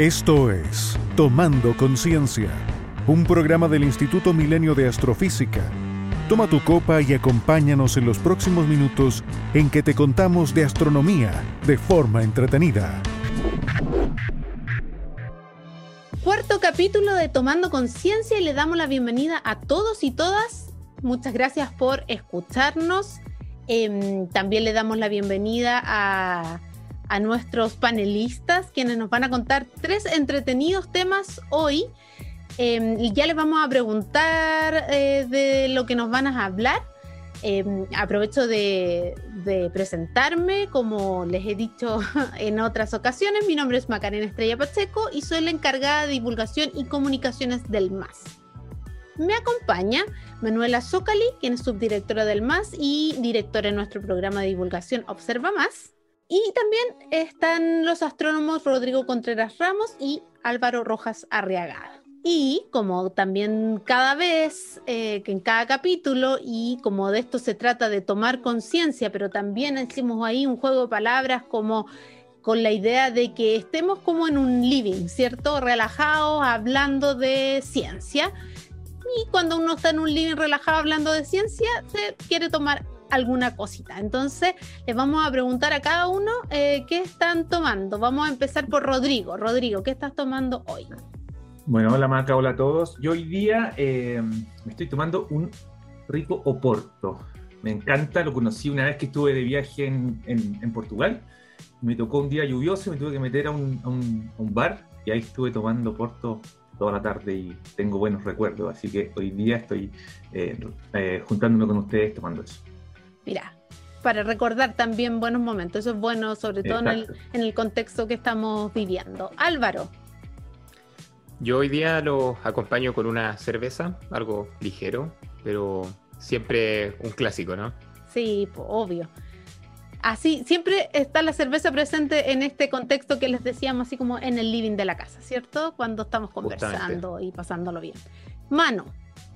Esto es Tomando Conciencia, un programa del Instituto Milenio de Astrofísica. Toma tu copa y acompáñanos en los próximos minutos en que te contamos de astronomía de forma entretenida. Cuarto capítulo de Tomando Conciencia y le damos la bienvenida a todos y todas. Muchas gracias por escucharnos. Em, también le damos la bienvenida a a nuestros panelistas, quienes nos van a contar tres entretenidos temas hoy. Em, y ya les vamos a preguntar eh, de lo que nos van a hablar. Em, aprovecho de, presentarme, como les he dicho en otras ocasiones, mi nombre es Macarena Estrella Pacheco y soy la encargada de divulgación y comunicaciones del MAS. Me acompaña Manuela Zocali, quien es subdirectora del MAS y directora en nuestro programa de divulgación Observa Más. Y también están los astrónomos Rodrigo Contreras Ramos y Álvaro Rojas Arriagada. Y como también cada vez, eh, que en cada capítulo, y como de esto se trata de tomar conciencia, pero también hicimos ahí un juego de palabras como con la idea de que estemos como en un living, ¿cierto? Relajados, hablando de ciencia. Y cuando uno está en un living relajado hablando de ciencia, se quiere tomar alguna cosita. Entonces, les vamos a preguntar a cada uno eh, qué están tomando. Vamos a empezar por Rodrigo. Rodrigo, ¿qué estás tomando hoy? Bueno, hola Maca, hola a todos. Yo hoy día eh, me estoy tomando un rico Oporto. Me encanta, lo conocí una vez que estuve de viaje en, Portugal. Me tocó un día lluvioso, me tuve que meter a un, bar y ahí estuve tomando Oporto toda la tarde y tengo buenos recuerdos. Así que hoy día estoy eh, juntándome con ustedes tomando eso mira, para recordar también buenos momentos. Eso es bueno, sobre todo en el, contexto que estamos viviendo. Álvaro. Yo hoy día lo acompaño con una cerveza, algo ligero, pero siempre un clásico, ¿no? Sí, obvio. Así, siempre está la cerveza presente en este contexto que les decíamos, así como en el living de la casa, ¿cierto? Cuando estamos conversando y pasándolo bien. Mano,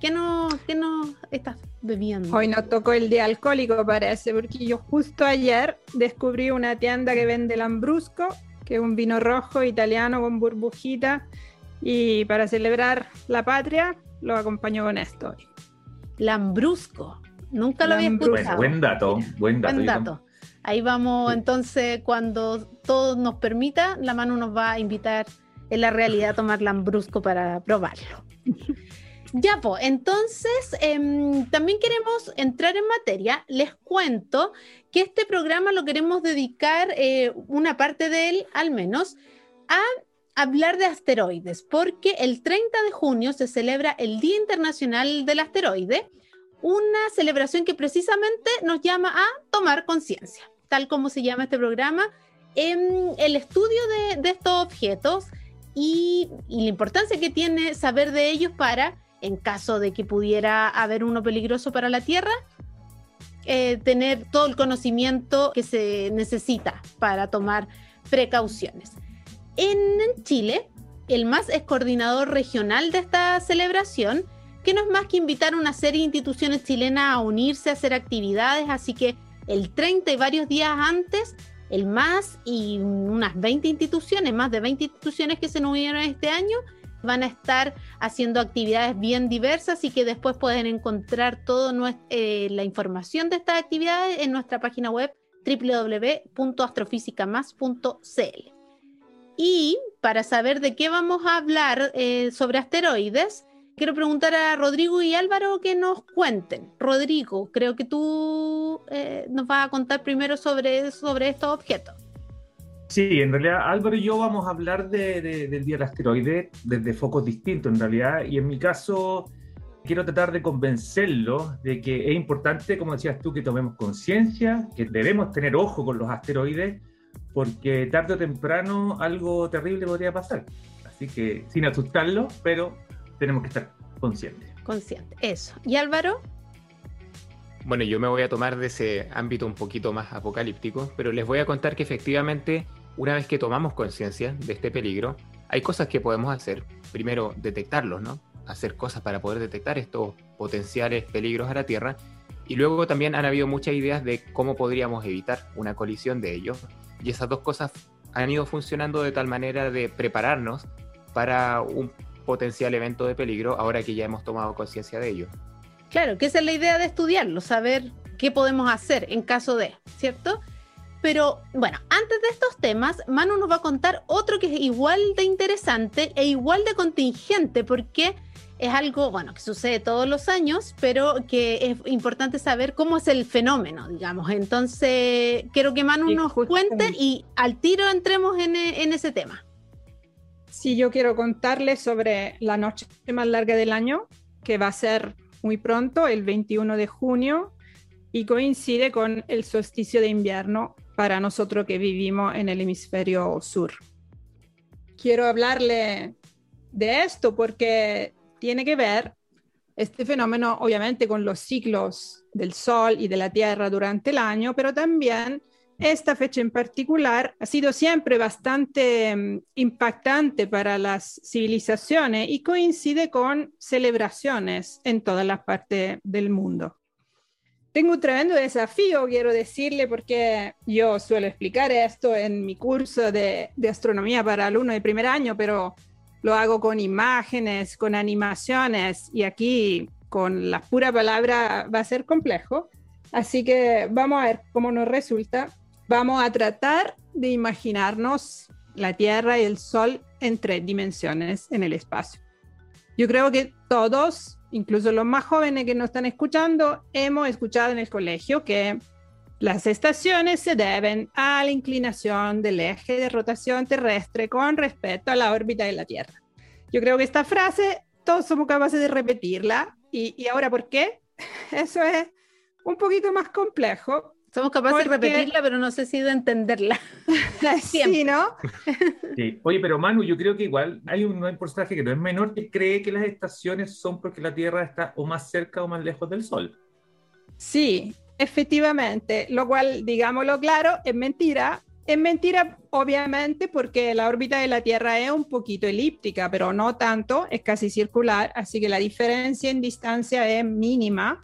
¿Qué no, qué no estás bebiendo? Hoy nos tocó el día alcohólico, parece, porque yo justo ayer descubrí una tienda que vende Lambrusco, que es un vino rojo italiano con burbujita, y para celebrar la patria lo acompaño con esto. Lambrusco, nunca lo había escuchado. Buen, dato, buen dato. Buen dato. Ahí vamos, entonces, cuando todo nos permita, la mano nos va a invitar en la realidad a tomar Lambrusco para probarlo. Ya, pues, entonces em, también queremos entrar en materia. Les cuento que este programa lo queremos dedicar, eh, una parte de él al menos, a hablar de asteroides, porque el 30 de junio se celebra el Día Internacional del Asteroide, una celebración que precisamente nos llama a tomar conciencia, tal como se llama este programa, en el estudio de, estos objetos y la importancia que tiene saber de ellos para en caso de que pudiera haber uno peligroso para la Tierra, eh, tener todo el conocimiento que se necesita para tomar precauciones. En Chile, el MAS es coordinador regional de esta celebración, que no es más que invitar a una serie de instituciones chilenas a unirse a hacer actividades, así que el 30 y varios días antes, el MAS y unas 20 instituciones, más de 20 instituciones que se unieron este año, van a estar haciendo actividades bien diversas y que después pueden encontrar toda eh, la información de estas actividades en nuestra página web www.astrofísicamas.cl. Y para saber de qué vamos a hablar eh, sobre asteroides, quiero preguntar a Rodrigo y Álvaro que nos cuenten. Rodrigo, creo que tú eh, nos vas a contar primero sobre, sobre estos objetos. Sí, en realidad Álvaro y yo vamos a hablar del Día del Asteroide desde focos distintos en realidad y en mi caso quiero tratar de convencerlo de que es importante, como decías tú, que tomemos conciencia, que debemos tener ojo con los asteroides porque tarde o temprano algo terrible podría pasar. Así que sin asustarlo, pero tenemos que estar conscientes. Consciente, eso. ¿Y Álvaro? Bueno, yo me voy a tomar de ese ámbito un poquito más apocalíptico, pero les voy a contar que efectivamente una vez que tomamos conciencia de este peligro, hay cosas que podemos hacer. Primero, detectarlos, ¿no? Hacer cosas para poder detectar estos potenciales peligros a la Tierra. Y luego también han habido muchas ideas de cómo podríamos evitar una colisión de ellos. Y esas dos cosas han ido funcionando de tal manera de prepararnos para un potencial evento de peligro ahora que ya hemos tomado conciencia de ello. Claro, que esa es la idea de estudiarlo, saber qué podemos hacer en caso de, ¿cierto? Pero bueno, antes de estos temas, Manu nos va a contar otro que es igual de interesante e igual de contingente, porque es algo, bueno, que sucede todos los años, pero que es importante saber cómo es el fenómeno, digamos. Entonces, quiero que Manu nos cuente y al tiro entremos en, en ese tema. Sí, yo quiero contarles sobre la noche más larga del año, que va a ser muy pronto, el 21 de junio, y coincide con el solsticio de invierno para nosotros que vivimos en el hemisferio sur. Quiero hablarle de esto porque tiene que ver este fenómeno obviamente con los ciclos del Sol y de la Tierra durante el año, pero también esta fecha en particular ha sido siempre bastante mm, impactante para las civilizaciones y coincide con celebraciones en todas las partes del mundo. Tengo un tremendo desafío, quiero decirle, porque yo suelo explicar esto en mi curso de, astronomía para alumnos de primer año, pero lo hago con imágenes, con animaciones y aquí con la pura palabra va a ser complejo. Así que vamos a ver cómo nos resulta. Vamos a tratar de imaginarnos la Tierra y el Sol en tres dimensiones en el espacio. Yo creo que todos, incluso los más jóvenes que nos están escuchando, hemos escuchado en el colegio que las estaciones se deben a la inclinación del eje de rotación terrestre con respecto a la órbita de la Tierra. Yo creo que esta frase todos somos capaces de repetirla. ¿Y, ahora por qué? Eso es un poquito más complejo. Somos capaces de repetirla, pero no sé si de entenderla. sí, ¿no? sí. Oye, pero Manu, yo creo que igual hay un, porcentaje que no es menor que cree que las estaciones son porque la Tierra está o más cerca o más lejos del Sol. Sí, Efectivamente, lo cual, digámoslo claro, es mentira. Es mentira, obviamente, porque la órbita de la Tierra es un poquito elíptica, pero no tanto, es casi circular, así que la diferencia en distancia es mínima.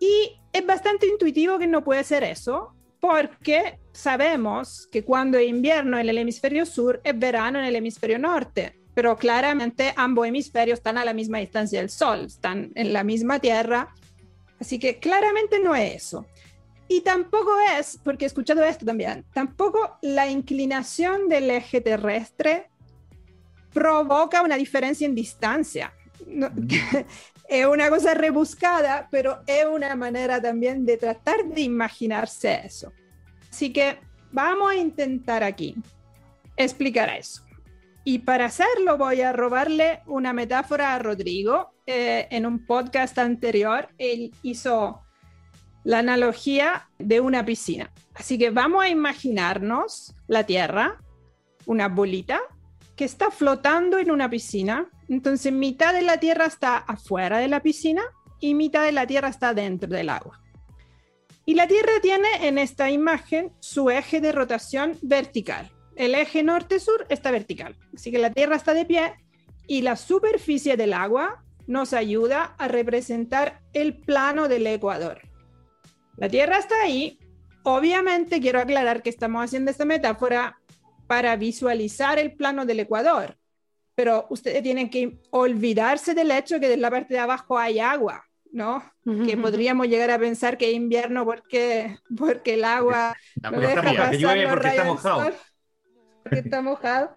Y es bastante intuitivo que no puede ser eso, porque sabemos que cuando es invierno en el hemisferio sur es verano en el hemisferio norte, pero claramente ambos hemisferios están a la misma distancia del Sol, están en la misma Tierra Así que claramente no es eso. Y tampoco es, porque he escuchado esto también, tampoco la inclinación del eje terrestre provoca una diferencia en distancia. es una cosa rebuscada, pero es una manera también de tratar de imaginarse eso. Así que vamos a intentar aquí explicar eso. Y para hacerlo voy a robarle una metáfora a Rodrigo. Eh, en un podcast anterior, él hizo la analogía de una piscina. Así que vamos a imaginarnos la Tierra, una bolita que está flotando en una piscina. Entonces mitad de la Tierra está afuera de la piscina y mitad de la Tierra está dentro del agua. Y la Tierra tiene en esta imagen su eje de rotación vertical el eje norte-sur está vertical, así que la Tierra está de pie y la superficie del agua nos ayuda a representar el plano del Ecuador. La Tierra está ahí. Obviamente quiero aclarar que estamos haciendo esta metáfora para visualizar el plano del Ecuador, pero ustedes tienen que olvidarse del hecho que en la parte de abajo hay agua, ¿no? Que podríamos llegar a pensar que es invierno porque, porque el agua no, deja pasar los rayos porque está mojado.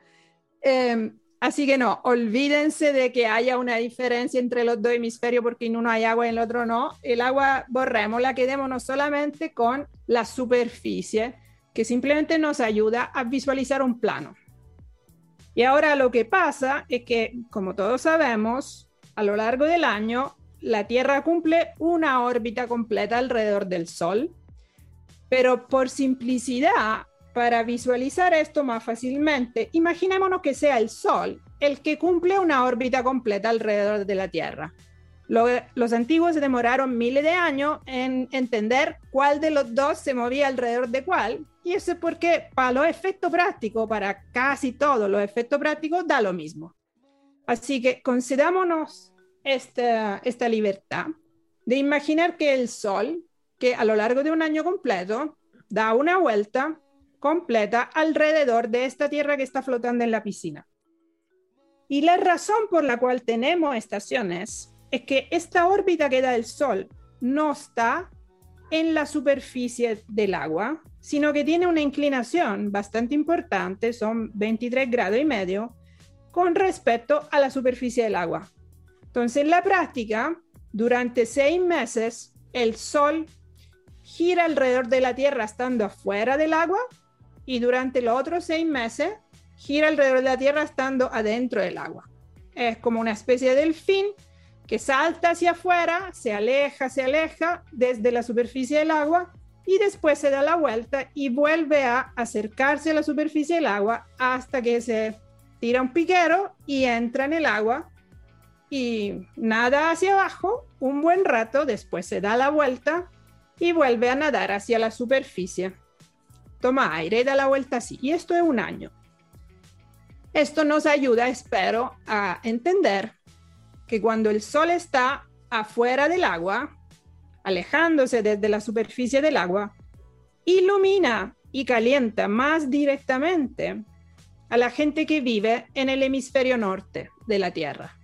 Em, así que no, olvídense de que haya una diferencia entre los dos hemisferios porque en uno hay agua y en el otro no. El agua borrémosla, quedémonos solamente con la superficie que simplemente nos ayuda a visualizar un plano. Y ahora lo que pasa es que, como todos sabemos, a lo largo del año, la Tierra cumple una órbita completa alrededor del Sol, pero por simplicidad para visualizar esto más fácilmente, imaginémonos que sea el Sol el que cumple una órbita completa alrededor de la Tierra. los antiguos demoraron miles de años en entender cuál de los dos se movía alrededor de cuál, y eso es porque para los efectos prácticos, para casi todos los efectos prácticos, da lo mismo. Así que concedámonos esta, esta libertad de imaginar que el Sol, que a lo largo de un año completo da una vuelta completa alrededor de esta Tierra que está flotando en la piscina. Y la razón por la cual tenemos estaciones es que esta órbita que da el Sol no está en la superficie del agua, sino que tiene una inclinación bastante importante, son 23 grados y medio, con respecto a la superficie del agua. Entonces, en la práctica, durante seis meses, el Sol gira alrededor de la Tierra estando afuera del agua y durante los otros seis meses gira alrededor de la Tierra estando adentro del agua. Es como una especie de delfín que salta hacia afuera, se aleja, se aleja desde la superficie del agua y después se da la vuelta y vuelve a acercarse a la superficie del agua hasta que se tira un piquero y entra en el agua y nada hacia abajo un buen rato, después se da la vuelta y vuelve a nadar hacia la superficie. Toma aire y da la vuelta así. Y esto es un año. Esto nos ayuda, espero, a entender que cuando el sol está afuera del agua, alejándose desde la superficie del agua, ilumina y calienta más directamente a la gente que vive en el hemisferio norte de la Tierra.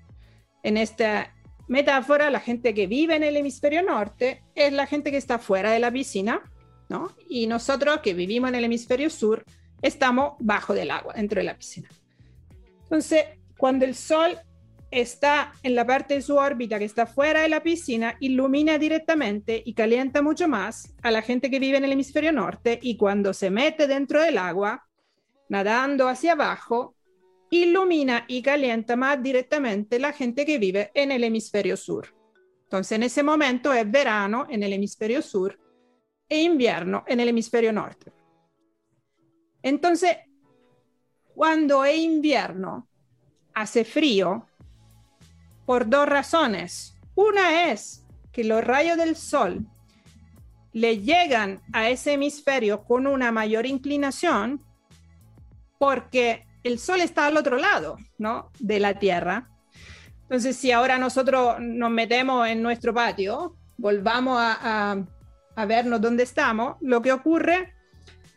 En esta metáfora, la gente que vive en el hemisferio norte es la gente que está fuera de la piscina, ¿no? Y nosotros que vivimos en el hemisferio sur estamos bajo del agua, dentro de la piscina. Entonces, cuando el Sol está en la parte de su órbita que está fuera de la piscina, ilumina directamente y calienta mucho más a la gente que vive en el hemisferio norte y cuando se mete dentro del agua, nadando hacia abajo, ilumina y calienta más directamente la gente que vive en el hemisferio sur. Entonces, en ese momento es verano en el hemisferio sur e invierno en el hemisferio norte. Entonces, cuando es invierno, hace frío por dos razones. Una es que los rayos del sol le llegan a ese hemisferio con una mayor inclinación porque el sol está al otro lado, ¿no? De la Tierra. Entonces, si ahora nosotros nos metemos en nuestro patio, volvamos a, a, a vernos dónde estamos, lo que ocurre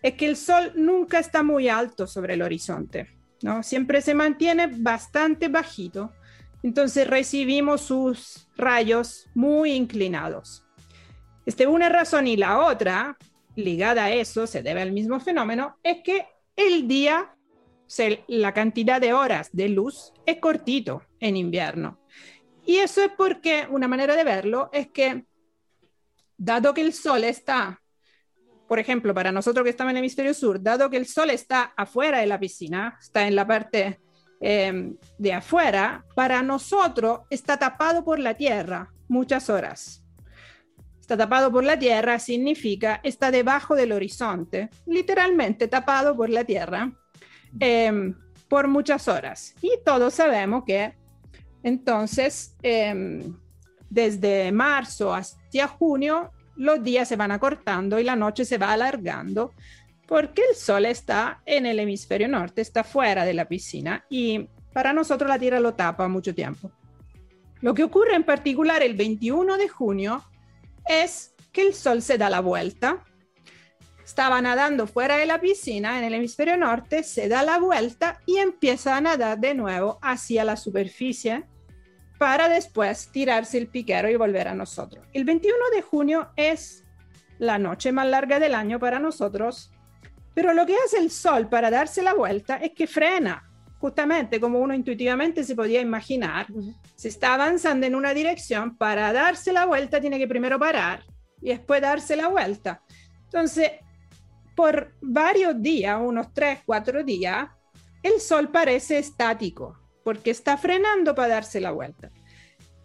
es que el sol nunca está muy alto sobre el horizonte, ¿no? Siempre se mantiene bastante bajito. Entonces recibimos sus rayos muy inclinados. Esta es una razón y la otra, ligada a eso, se debe al mismo fenómeno, es que el día, la cantidad de horas de luz es cortito en invierno. Y eso es porque una manera de verlo es que, dado que el sol está por ejemplo, para nosotros que estamos en el hemisferio sur, dado que el sol está afuera de la piscina, está en la parte eh, de afuera, para nosotros está tapado por la tierra muchas horas. Está tapado por la tierra significa está debajo del horizonte, literalmente tapado por la tierra eh, por muchas horas. Y todos sabemos que entonces, eh, desde marzo hasta junio, los días se van acortando y la noche se va alargando porque el sol está en el hemisferio norte, está fuera de la piscina y para nosotros la Tierra lo tapa mucho tiempo. Lo que ocurre en particular el 21 de junio es que el sol se da la vuelta. Estaba nadando fuera de la piscina en el hemisferio norte, se da la vuelta y empieza a nadar de nuevo hacia la superficie para después tirarse el piquero y volver a nosotros. El 21 de junio es la noche más larga del año para nosotros, pero lo que hace el sol para darse la vuelta es que frena, justamente como uno intuitivamente se podía imaginar. Se está avanzando en una dirección, para darse la vuelta tiene que primero parar y después darse la vuelta. Entonces, por varios días, unos tres, cuatro días, el sol parece estático porque está frenando para darse la vuelta.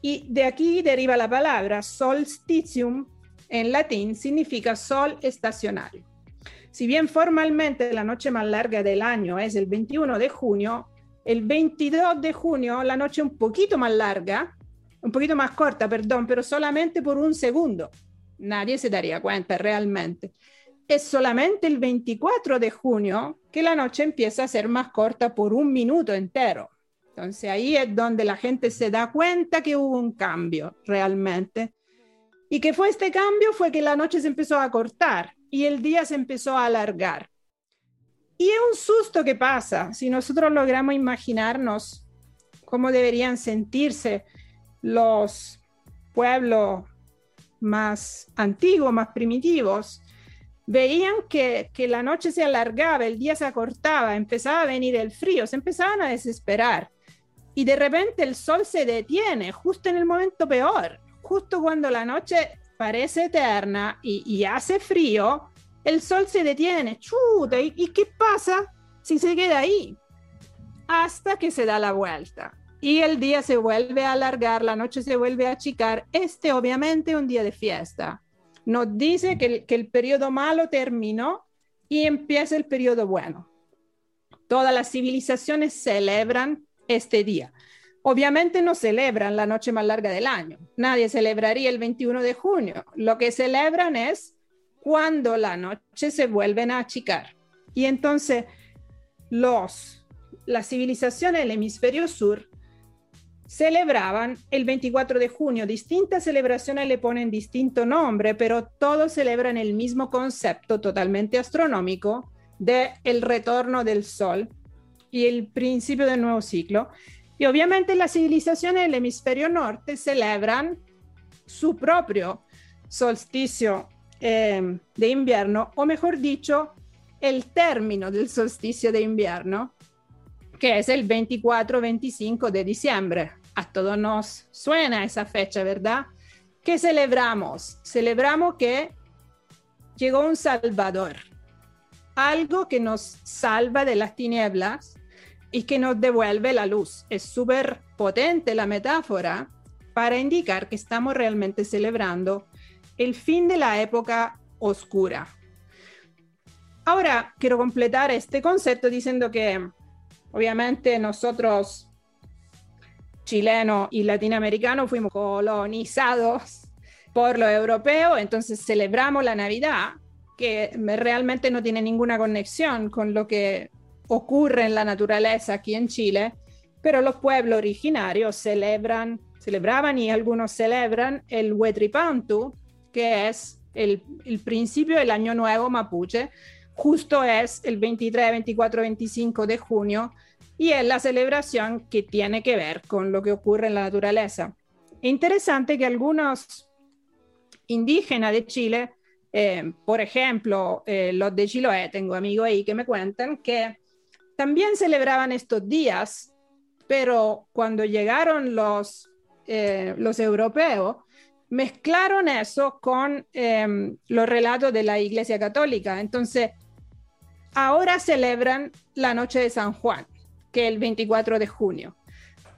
Y de aquí deriva la palabra solstitium, en latín significa sol estacionario. Si bien formalmente la noche más larga del año es el 21 de junio, el 22 de junio la noche un poquito más larga, un poquito más corta, perdón, pero solamente por un segundo. Nadie se daría cuenta realmente. Es solamente el 24 de junio que la noche empieza a ser más corta por un minuto entero. Entonces ahí es donde la gente se da cuenta que hubo un cambio realmente. Y que fue este cambio fue que la noche se empezó a cortar y el día se empezó a alargar. Y es un susto que pasa si nosotros logramos imaginarnos cómo deberían sentirse los pueblos más antiguos, más primitivos, veían que, que, la noche se alargaba, el día se acortaba, empezaba a venir el frío, se empezaban a desesperar. Y de repente el sol se detiene, justo en el momento peor, justo cuando la noche parece eterna y, hace frío, el sol se detiene, chuta, ¿y, ¿y qué pasa si se queda ahí? Hasta que se da la vuelta y el día se vuelve a alargar, la noche se vuelve a achicar. Este obviamente un día de fiesta. Nos dice que el, que el periodo malo terminó y empieza el periodo bueno. Todas las civilizaciones celebran este día. Obviamente no celebran la noche más larga del año. Nadie celebraría el 21 de junio. Lo que celebran es cuando la noche se vuelven a achicar. Y entonces los, las civilizaciones del hemisferio sur celebraban el 24 de junio. Distintas celebraciones le ponen distinto nombre, pero todos celebran el mismo concepto totalmente astronómico de el retorno del sol y el principio del nuevo ciclo. Y obviamente las civilizaciones del hemisferio norte celebran su propio solsticio eh, de invierno, o mejor dicho, el término del solsticio de invierno, que es el 24-25 de diciembre. A todos nos suena esa fecha, ¿verdad? ¿Qué celebramos? Celebramos que llegó un Salvador, algo que nos salva de las tinieblas y que nos devuelve la luz. Es súper potente la metáfora para indicar que estamos realmente celebrando el fin de la época oscura. Ahora quiero completar este concepto diciendo que Obviamente nosotros, chilenos y latinoamericanos, fuimos colonizados por los europeos, entonces celebramos la Navidad, que realmente no tiene ninguna conexión con lo que ocurre en la naturaleza aquí en Chile, pero los pueblos originarios celebran, celebraban y algunos celebran el Huetripantu, que es el, principio del año nuevo mapuche, justo es el 23, 24, 25 de junio y es la celebración que tiene que ver con lo que ocurre en la naturaleza. Interesante que algunos indígenas de Chile, eh, por ejemplo, eh, los de Chiloé, tengo amigos ahí que me cuentan que también celebraban estos días, pero cuando llegaron los, eh, los europeos, mezclaron eso con los relatos de la Iglesia Católica. Entonces, ahora celebran la noche de San Juan, que es el 24 de junio.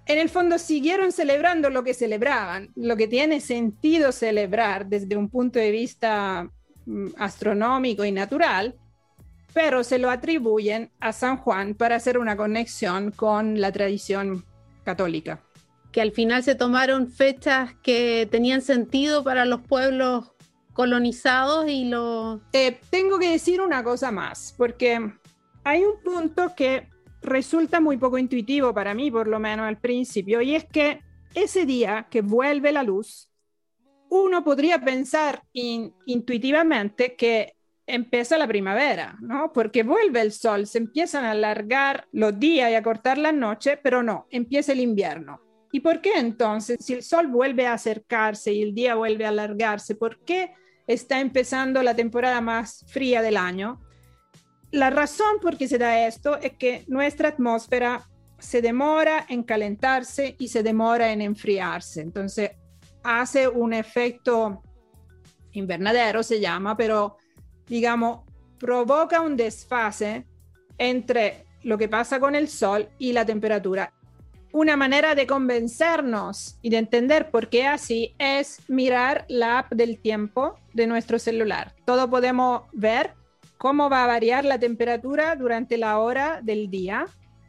En el fondo siguieron celebrando lo que celebraban, lo que tiene sentido celebrar desde un punto de vista mm, astronómico y natural, pero se lo atribuyen a San Juan para hacer una conexión con la tradición católica. Que al final se tomaron fechas que tenían sentido para los pueblos colonizados y lo... Eh, tengo que decir una cosa más, porque hay un punto que resulta muy poco intuitivo para mí, por lo menos al principio, y es que ese día que vuelve la luz, uno podría pensar intuitivamente que empieza la primavera, ¿no? Porque vuelve el sol, se empiezan a alargar los días y a cortar las noches, pero no, empieza el invierno. ¿Y por qué entonces, si el sol vuelve a acercarse y el día vuelve a alargarse, por qué está empezando la temporada más fría del año. La razón por qué se da esto es que nuestra atmósfera se demora en calentarse y se demora en enfriarse. Entonces hace un efecto invernadero, se llama, pero digamos, provoca un desfase entre lo que pasa con el sol y la temperatura una manera de convencernos y de entender por qué así es mirar la app del tiempo de nuestro celular. Todo podemos ver cómo va a variar la temperatura durante la hora del día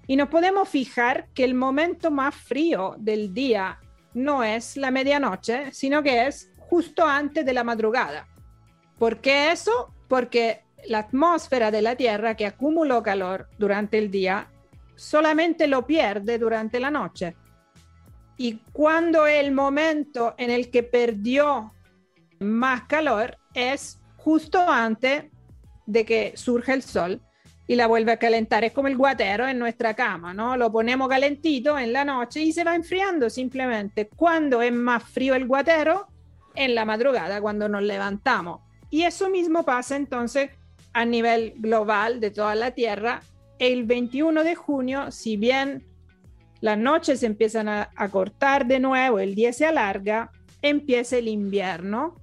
y nos podemos fijar que el momento más frío del día no es la medianoche, sino que es justo antes de la madrugada. ¿Por qué eso? Porque la atmósfera de la Tierra que acumuló calor durante el día solamente lo pierde durante la noche. Y cuando el momento en el que perdió más calor es justo antes de que surja el sol. y la vuelve a calentar. Es como el guatero en nuestra cama, ¿no? Lo ponemos calentito en la noche y se va enfriando simplemente. Cuando es más frío el guatero? En la madrugada, cuando nos levantamos. Y eso mismo pasa entonces a nivel global de toda la Tierra. El 21 de junio, si bien las noches empiezan a, a cortar de nuevo, el día se alarga, empieza el invierno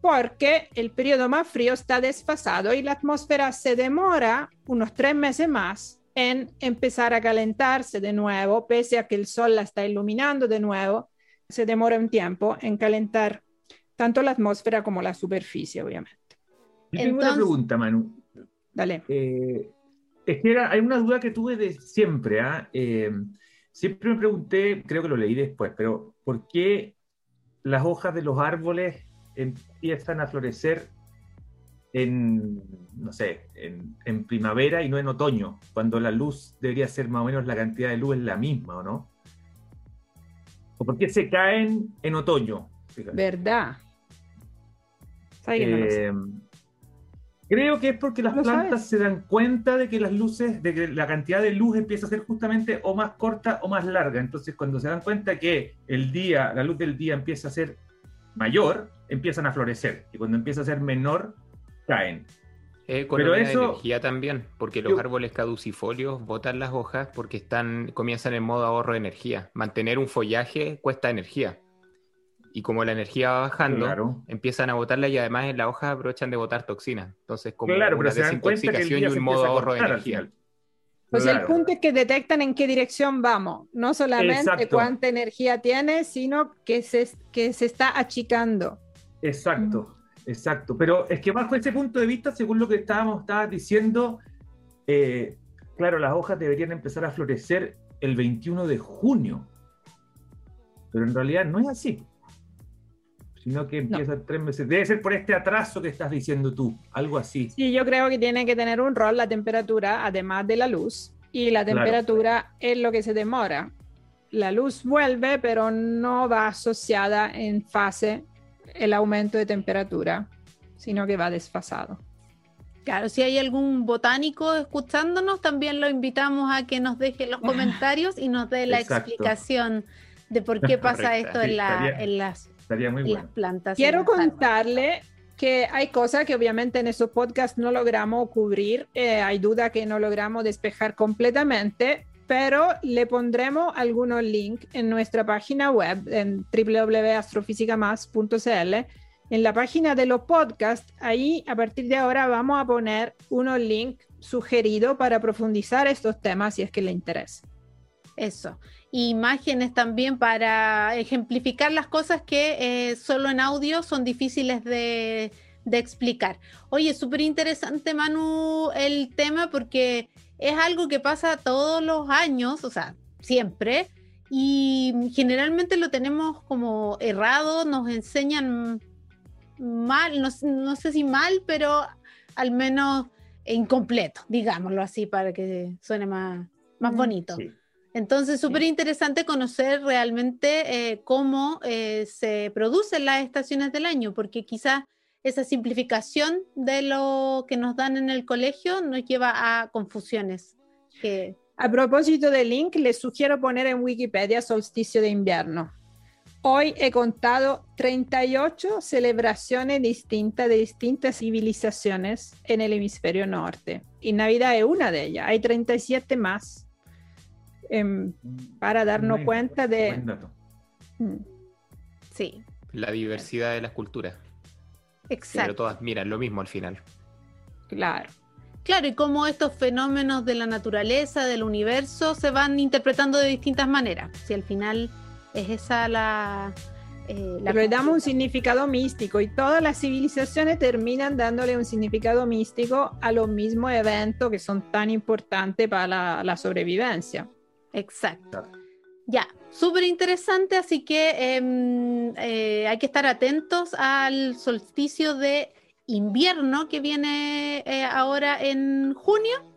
porque el periodo más frío está desfasado y la atmósfera se demora unos tres meses más en empezar a calentarse de nuevo, pese a que el sol la está iluminando de nuevo, se demora un tiempo en calentar tanto la atmósfera como la superficie, obviamente. Yo tengo una pregunta, Manu. Dale. Eh, es que hay una duda que tuve de siempre. ¿ah? Eh, siempre me pregunté, creo que lo leí después, pero ¿por qué las hojas de los árboles empiezan a florecer en, no sé, en, primavera y no en otoño, cuando la luz debería ser más o menos la cantidad de luz es la misma, ¿o no? ¿O por qué se caen en otoño? ¿Verdad? Eh, creo que es porque las plantas se dan cuenta de que las luces, de que la cantidad de luz empieza a ser justamente o más corta o más larga. Entonces, cuando se dan cuenta que el día, la luz del día empieza a ser mayor, empiezan a florecer. Y cuando empieza a ser menor, caen. Pero eso, energía también, porque los árboles caducifolios botan las hojas porque están, comienzan en modo ahorro de energía. Mantener un follaje cuesta energía. Y como la energía va bajando, empiezan a botarla y además en la hoja aprovechan de botar toxinas. Entonces, como una desintoxicación y un modo ahorro de energía. Pues el punto es que detectan en qué dirección vamos, no solamente cuánta energía tiene, sino que se, que se está achicando. Exacto, exacto. Pero es que bajo ese punto de vista, según lo que estábamos estabas diciendo, eh, claro, las hojas deberían empezar a florecer el 21 de junio. Pero en realidad no es así sino que empieza tres meses. Debe ser por este atraso que estás diciendo tú, algo así. Sí, yo creo que tiene que tener un rol la temperatura, además de la luz, y la temperatura es lo que se demora. La luz vuelve, pero no va asociada en fase el aumento de temperatura, sino que va desfasado. Claro, si hay algún botánico escuchándonos, también lo invitamos a que nos deje los comentarios y nos dé la explicación de por qué pasa esto en, en las plantas. Quiero contarle que hay cosas que obviamente en esos podcasts no logramos cubrir, eh, hay dudas que no logramos despejar completamente, pero le pondremos algunos links en nuestra página web en www.astrofísicamas.cl. En la página de los podcasts, ahí a partir de ahora vamos a poner unos links sugeridos para profundizar estos temas si es que le interesa. Eso imágenes también para ejemplificar las cosas que eh, solo en audio son difíciles de, explicar. Oye, súper interesante, Manu, el tema porque es algo que pasa todos los años, o sea, siempre, y generalmente lo tenemos como errado, nos enseñan mal, no, sé si mal, pero al menos incompleto, digámoslo así, para que suene más, más mm, bonito. Entonces, súper interesante conocer realmente eh, cómo eh, se producen las estaciones del año, porque quizás esa simplificación de lo que nos dan en el colegio nos lleva a confusiones. A propósito del link, les sugiero poner en Wikipedia solsticio de invierno. Hoy he contado 38 celebraciones distintas de distintas civilizaciones en el hemisferio norte. Y Navidad es una de ellas. Hay 37 más Em, para darnos cuenta de... Mm. Sí. La diversidad de las culturas. Exacto. Pero todas miran lo mismo al final. Claro. Claro, y cómo estos fenómenos de la naturaleza, del universo, se van interpretando de distintas maneras. Si al final es esa la... Eh, le damos un significado místico y todas las civilizaciones terminan dándole un significado místico a los mismos eventos que son tan importantes para la sobrevivencia. Exacto. Ya, súper interesante, así que em, eh, hay que estar atentos al solsticio de invierno que viene eh, ahora en junio,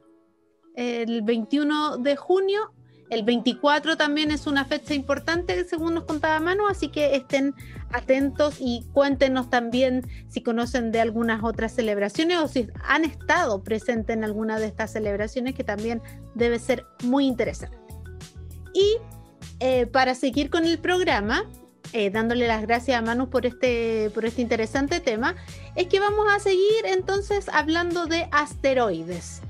el 21 de junio, El 24 también es una fecha importante, según nos contaba Manu, así que estén atentos y cuéntenos también si conocen de algunas otras celebraciones o si han estado presentes en alguna de estas celebraciones, que también debe ser muy interesante. Y eh, para seguir con el programa, eh, dándole las gracias a Manu por este, por este interesante tema, es que vamos a seguir entonces hablando de asteroides.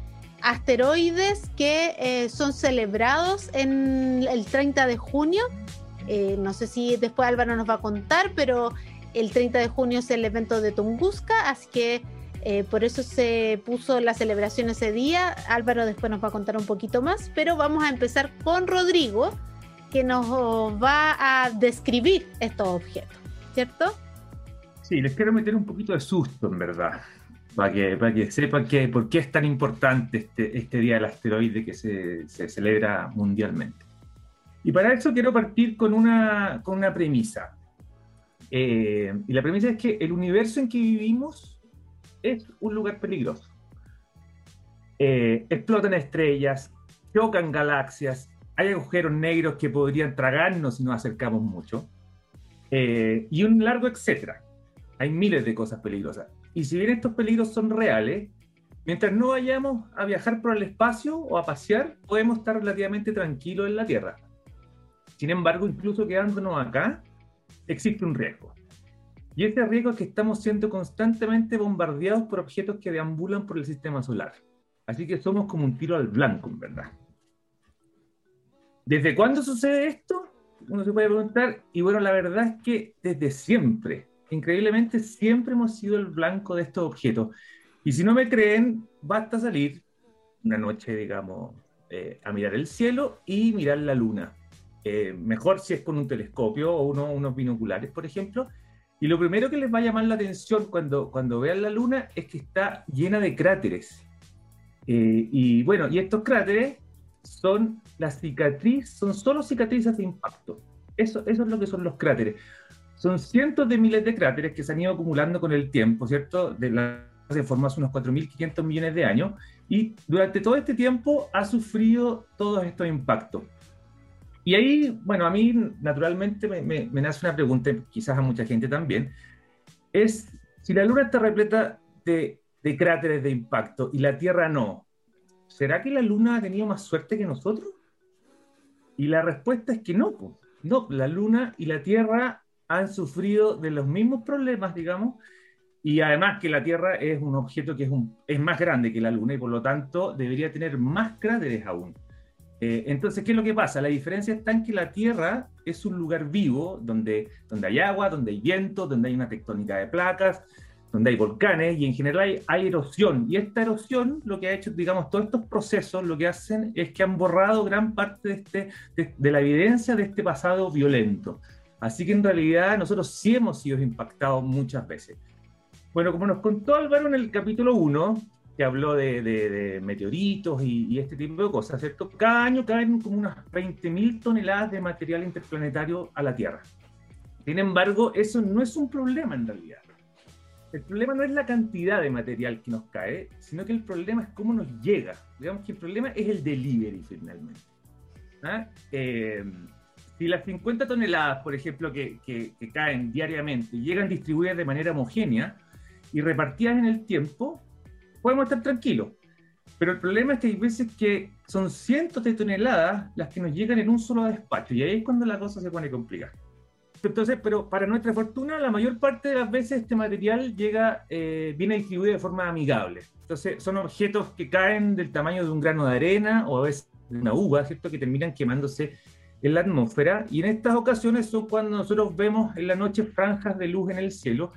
Asteroides que eh, son celebrados en el 30 de junio. no sé si después Álvaro nos va a contar, pero el 30 de junio es el evento de Tunguska, así que por eso se puso la celebración ese día. Álvaro después nos va a contar un poquito más, pero vamos a empezar con Rodrigo que nos va a describir estos objetos, ¿cierto? Sí, les quiero meter un poquito de susto, en verdad, para que, para que sepan que, por qué es tan importante este, este Día del Asteroide que se, se, celebra mundialmente. Y para eso quiero partir con una, con una premisa. Eh, y la premisa es que el universo en que vivimos es un lugar peligroso. Eh, explotan estrellas, chocan galaxias, hay agujeros negros que podrían tragarnos si nos acercamos mucho, eh, y un largo etcétera. Hay miles de cosas peligrosas. Y si bien estos peligros son reales, mientras no vayamos a viajar por el espacio o a pasear, podemos estar relativamente tranquilos en la Tierra. Sin embargo, incluso quedándonos acá, existe un riesgo. Y ese riesgo es que estamos siendo constantemente bombardeados por objetos que deambulan por el sistema solar. Así que somos como un tiro al blanco, en verdad. ¿Desde cuándo sucede esto? Uno se puede preguntar. Y bueno, la verdad es que desde siempre, increíblemente, siempre hemos sido el blanco de estos objetos. Y si no me creen, basta salir una noche, digamos, eh, a mirar el cielo y mirar la luna. Eh, mejor si es con un telescopio o unos binoculares, por ejemplo. Y lo primero que les va a llamar la atención cuando, cuando vean la luna es que está llena de cráteres. Eh, y bueno, y estos cráteres son las cicatrices, son solo cicatrices de impacto. Eso, eso es lo que son los cráteres. Son cientos de miles de cráteres que se han ido acumulando con el tiempo, ¿cierto? De la de forma hace unos 4.500 millones de años, y durante todo este tiempo ha sufrido todos estos impactos. Y ahí, bueno, a mí naturalmente me, me, nace una pregunta, quizás a mucha gente también, es si la Luna está repleta de, cráteres de impacto y la Tierra no, ¿será que la Luna ha tenido más suerte que nosotros? Y la respuesta es que no, no, la Luna y la Tierra han sufrido de los mismos problemas, digamos, y además que la Tierra es un objeto que un, es más grande que la Luna y por lo tanto debería tener más cráteres aún. Eh, entonces, ¿qué es lo que pasa? La diferencia está en que la Tierra es un lugar vivo donde, donde hay agua, donde hay viento, donde hay una tectónica de placas, donde hay volcanes y en general hay, erosión. Y esta erosión, lo que ha hecho, digamos, todos estos procesos, lo que hacen es que han borrado gran parte de, este, de, la evidencia de este pasado violento. Así que en realidad nosotros sí hemos sido impactados muchas veces. Bueno, como nos contó Álvaro en el capítulo 1, que habló de, meteoritos y, y, este tipo de cosas, ¿cierto? Cada año caen como unas 20.000 toneladas de material interplanetario a la Tierra. Sin embargo, eso no es un problema en realidad el problema no es la cantidad de material que nos cae, sino que el problema es cómo nos llega. Digamos que el problema es el delivery finalmente. ¿Ah? Eh, si las 50 toneladas, por ejemplo, que, caen diariamente llegan distribuidas de manera homogénea y repartidas en el tiempo, podemos estar tranquilos. Pero el problema es que hay veces que son cientos de toneladas las que nos llegan en un solo despacho y ahí es cuando la cosa se pone complicada. Entonces, pero para nuestra fortuna, la mayor parte de las veces este material llega, eh, viene distribuido de forma amigable. Entonces, son objetos que caen del tamaño de un grano de arena o a veces de una uva, ¿cierto? Que terminan quemándose en la atmósfera. Y en estas ocasiones son cuando nosotros vemos en la noche franjas de luz en el cielo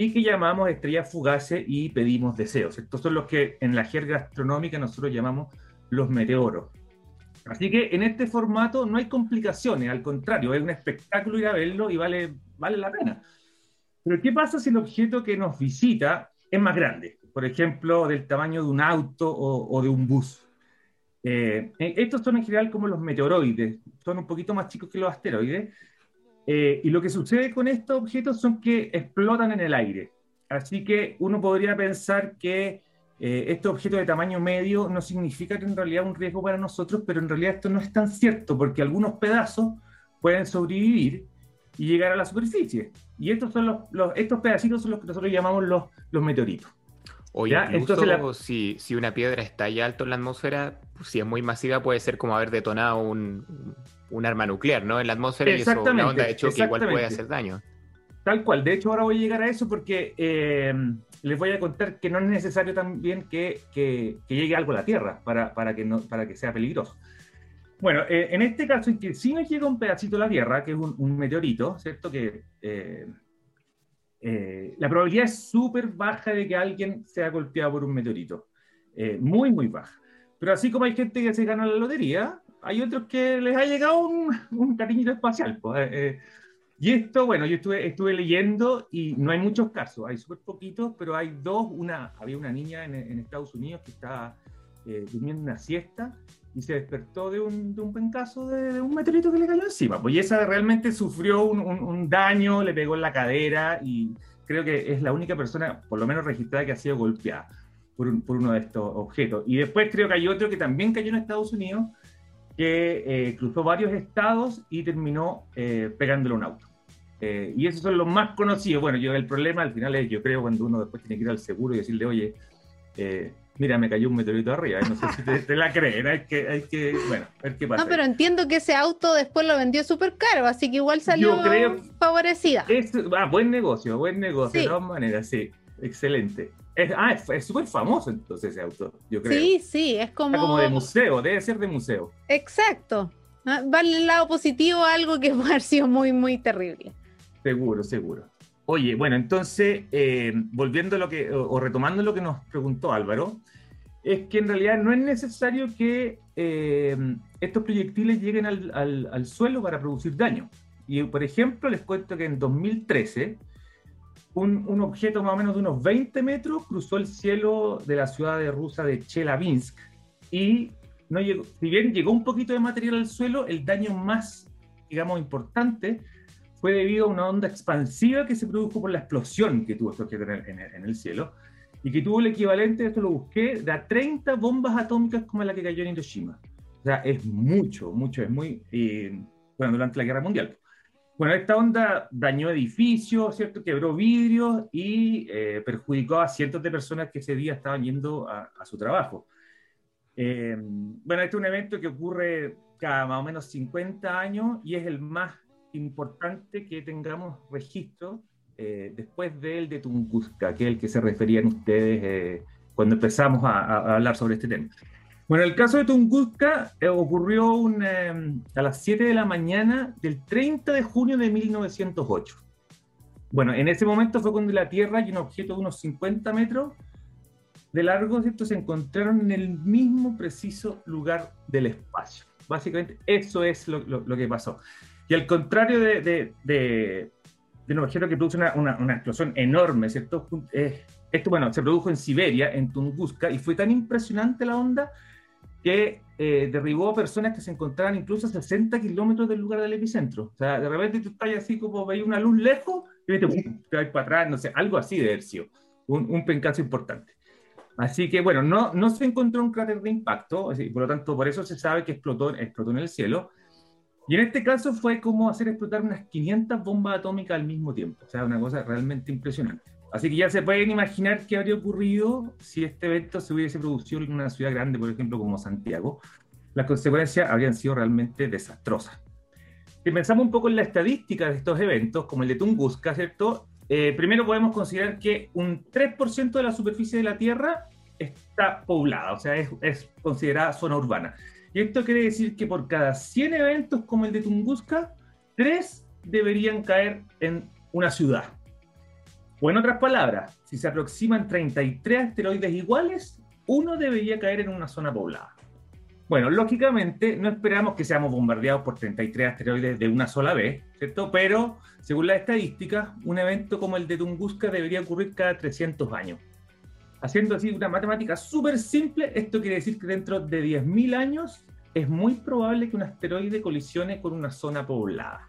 y que llamamos estrellas fugaces y pedimos deseos. Estos son los que en la jerga astronómica nosotros llamamos los meteoros. Así que en este formato no hay complicaciones, al contrario, es un espectáculo ir a verlo y vale, vale la pena. Pero ¿qué pasa si el objeto que nos visita es más grande? Por ejemplo, del tamaño de un auto o, de un bus. Eh, estos son en general como los meteoroides, son un poquito más chicos que los asteroides. Eh, y lo que sucede con estos objetos son que explotan en el aire. Así que uno podría pensar que eh, este objeto de tamaño medio no significa que en realidad un riesgo para nosotros, pero en realidad esto no es tan cierto porque algunos pedazos pueden sobrevivir y llegar a la superficie. Y estos, son los, estos pedacitos son los que nosotros llamamos los, los meteoritos. O incluso si, si, una piedra está ya alto en la atmósfera, si es muy masiva, puede ser como haber detonado un, un arma nuclear, ¿no? En la atmósfera y eso, una onda de choque igual puede hacer daño. Tal cual. De hecho, ahora voy a llegar a eso porque eh, les voy a contar que no es necesario también que, que, llegue algo a la Tierra para, para, que, no, para que sea peligroso. Bueno, eh, en este caso, en que si nos llega un pedacito a la Tierra, que es un, meteorito, ¿cierto? Que eh, la probabilidad es súper baja de que alguien sea golpeado por un meteorito. muy, muy baja. Pero así como hay gente que se gana la lotería, hay otros que les ha llegado un, un cariñito espacial. Pues, y esto, bueno, yo estuve, estuve leyendo y no hay muchos casos, hay súper poquitos, pero hay dos. Una, había una niña en, en Estados Unidos que estaba eh, durmiendo una siesta y se despertó de un, de un de, un meteorito que le cayó encima. Pues y esa realmente sufrió un, un, daño, le pegó en la cadera y creo que es la única persona, por lo menos registrada, que ha sido golpeada por, por uno de estos objetos. Y después creo que hay otro que también cayó en Estados Unidos, que eh, cruzó varios estados y terminó eh, pegándole un auto. Eh, y esos son los más conocidos. Bueno, yo el problema al final es, yo creo, cuando uno después tiene que ir al seguro y decirle, oye, eh, mira, me cayó un meteorito arriba, no sé si te, la creen, hay que, hay que, bueno, a ver qué pasa. No, pero entiendo que ese auto después lo vendió súper caro, así que igual salió favorecida. Es, ah, buen negocio, buen negocio, de todas maneras, sí, excelente. Es, ah, es súper famoso entonces ese auto, yo creo. Sí, sí, es como... Está como de museo, debe ser de museo. Exacto. Ah, vale el lado positivo algo que puede haber sido muy, muy terrible. Seguro, seguro. Oye, bueno, entonces, eh, volviendo a lo que, o, retomando lo que nos preguntó Álvaro, es que en realidad no es necesario que eh, estos proyectiles lleguen al, suelo para producir daño. Y, por ejemplo, les cuento que en 2013, un, objeto más o menos de unos 20 metros cruzó el cielo de la ciudad de rusa de Chelyabinsk y no llegó, si bien llegó un poquito de material al suelo, el daño más, digamos, importante fue debido a una onda expansiva que se produjo por la explosión que tuvo este objeto en el, cielo y que tuvo el equivalente, esto lo busqué, de a 30 bombas atómicas como la que cayó en Hiroshima. O sea, es mucho, mucho, es muy, eh, bueno, durante la Guerra Mundial. Bueno, esta onda dañó edificios, ¿cierto? Quebró vidrios y eh, perjudicó a cientos de personas que ese día estaban yendo a, su trabajo. Eh, bueno, este es un evento que ocurre cada más o menos 50 años y es el más importante que tengamos registro eh, después del de Tunguska, que es el que se referían ustedes eh, cuando empezamos a, hablar sobre este tema. Bueno, el caso de Tunguska eh, ocurrió a las 7 de la mañana del 30 de junio de 1908. Bueno, en ese momento fue cuando la Tierra y un objeto de unos 50 metros de largo ¿cierto? se encontraron en el mismo preciso lugar del espacio. Básicamente, eso es lo, lo que pasó. Y al contrario de, de, de, un objeto que produce una, una, explosión enorme, ¿cierto? esto, bueno, se produjo en Siberia, en Tunguska, y fue tan impresionante la onda que eh, derribó a personas que se encontraban incluso a 60 kilómetros del lugar del epicentro. O sea, de repente tú estás así como veis una luz lejos y ves, te vas para atrás, no sé, algo así de hercio. Un, un pencazo importante. Así que, bueno, no, no se encontró un cráter de impacto, así, por lo tanto, por eso se sabe que explotó, explotó en el cielo, y en este caso fue como hacer explotar unas 500 bombas atómicas al mismo tiempo. O sea, una cosa realmente impresionante. Así que ya se pueden imaginar qué habría ocurrido si este evento se hubiese producido en una ciudad grande, por ejemplo, como Santiago. Las consecuencias habrían sido realmente desastrosas. Si pensamos un poco en la estadística de estos eventos, como el de Tunguska, ¿cierto? Eh, primero podemos considerar que un 3% de la superficie de la Tierra está poblada, o sea, es, es considerada zona urbana. Y esto quiere decir que por cada 100 eventos como el de Tunguska, 3 deberían caer en una ciudad. O en otras palabras, si se aproximan 33 asteroides iguales, uno debería caer en una zona poblada. Bueno, lógicamente no esperamos que seamos bombardeados por 33 asteroides de una sola vez, ¿cierto? Pero, según las estadísticas, un evento como el de Tunguska debería ocurrir cada 300 años. Haciendo así una matemática súper simple, esto quiere decir que dentro de 10.000 años es muy probable que un asteroide colisione con una zona poblada.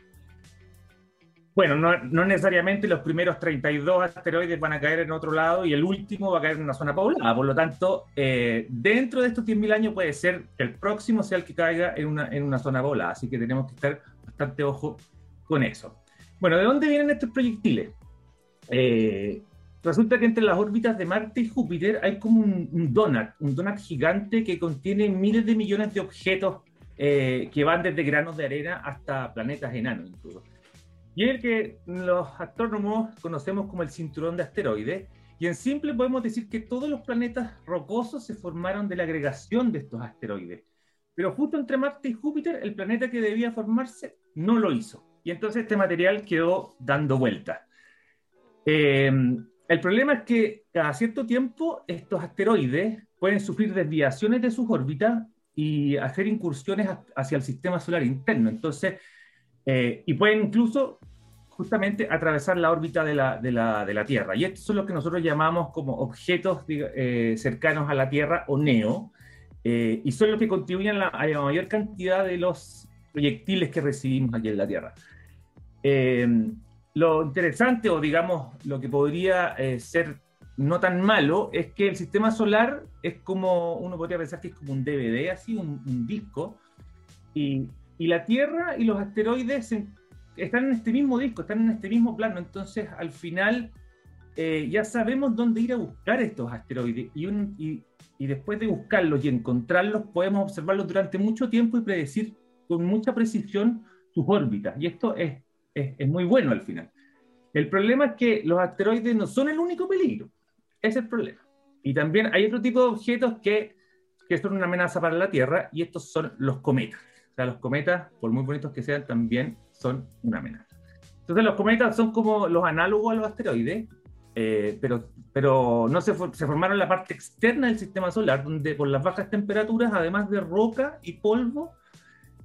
bueno, no, necesariamente los primeros 32 asteroides van a caer en otro lado y el último va a caer en una zona poblada. Por lo tanto, eh, dentro de estos 10.000 años puede ser que el próximo sea el que caiga en una, en una zona poblada. Así que tenemos que estar bastante ojo con eso. Bueno, ¿de dónde vienen estos proyectiles? Eh, resulta que entre las órbitas de Marte y Júpiter hay como un, donut, un donut gigante que contiene miles de millones de objetos eh, que van desde granos de arena hasta planetas enanos incluso y es el que los astrónomos conocemos como el cinturón de asteroides. Y en simple podemos decir que todos los planetas rocosos se formaron de la agregación de estos asteroides. Pero justo entre Marte y Júpiter, el planeta que debía formarse no lo hizo. Y entonces este material quedó dando vueltas. Eh, el problema es que cada cierto tiempo estos asteroides pueden sufrir desviaciones de sus órbitas y hacer incursiones hacia el sistema solar interno. Entonces, eh, y pueden incluso justamente atravesar la órbita de la, de la, de la Tierra. Y estos son lo que nosotros llamamos como objetos eh, cercanos a la Tierra o NEO, eh, y son los que contribuyen a la, a la, mayor cantidad de los proyectiles que recibimos aquí en la Tierra. Eh, lo interesante, o digamos, lo que podría ser no tan malo, es que el sistema solar es como, uno podría pensar que es como un DVD, así, un, un disco, y, y la Tierra y los asteroides están en este mismo disco, están en este mismo plano, entonces al final eh, ya sabemos dónde ir a buscar estos asteroides. Y, un, y, y, después de buscarlos y encontrarlos podemos observarlos durante mucho tiempo y predecir con mucha precisión sus órbitas. Y esto es, es, es muy bueno al final. El problema es que los asteroides no son el único peligro, ese es el problema. Y también hay otro tipo de objetos que, que son una amenaza para la Tierra y estos son los cometas. O sea, los cometas, por muy bonitos que sean, también son una amenaza. Entonces los cometas son como los análogos a los asteroides, eh, pero, pero no se, se, formaron en la parte externa del sistema solar, donde por las bajas temperaturas, además de roca y polvo,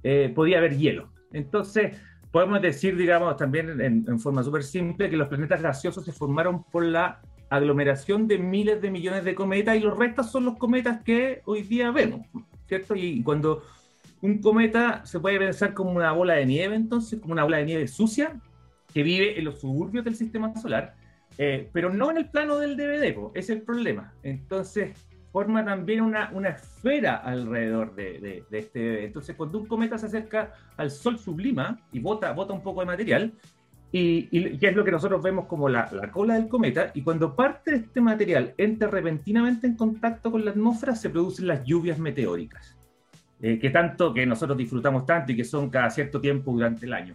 eh, podía haber hielo. Entonces, podemos decir, digamos, también en, en forma súper simple, que los planetas gaseosos se formaron por la aglomeración de miles de millones de cometas y los restos son los cometas que hoy día vemos, ¿cierto? Y cuando un cometa se puede pensar como una bola de nieve, entonces, como una bola de nieve sucia, que vive en los suburbios del sistema solar, eh, pero no en el plano del DVD, po, es el problema. Entonces, forma también una, una esfera alrededor de, de, de este DVD. Entonces, cuando un cometa se acerca al Sol, sublima y bota, bota un poco de material, y, y, que es lo que nosotros vemos como la, la, cola del cometa, y cuando parte de este material entra repentinamente en contacto con la atmósfera, se producen las lluvias meteóricas eh, que tanto que nosotros disfrutamos tanto y que son cada cierto tiempo durante el año.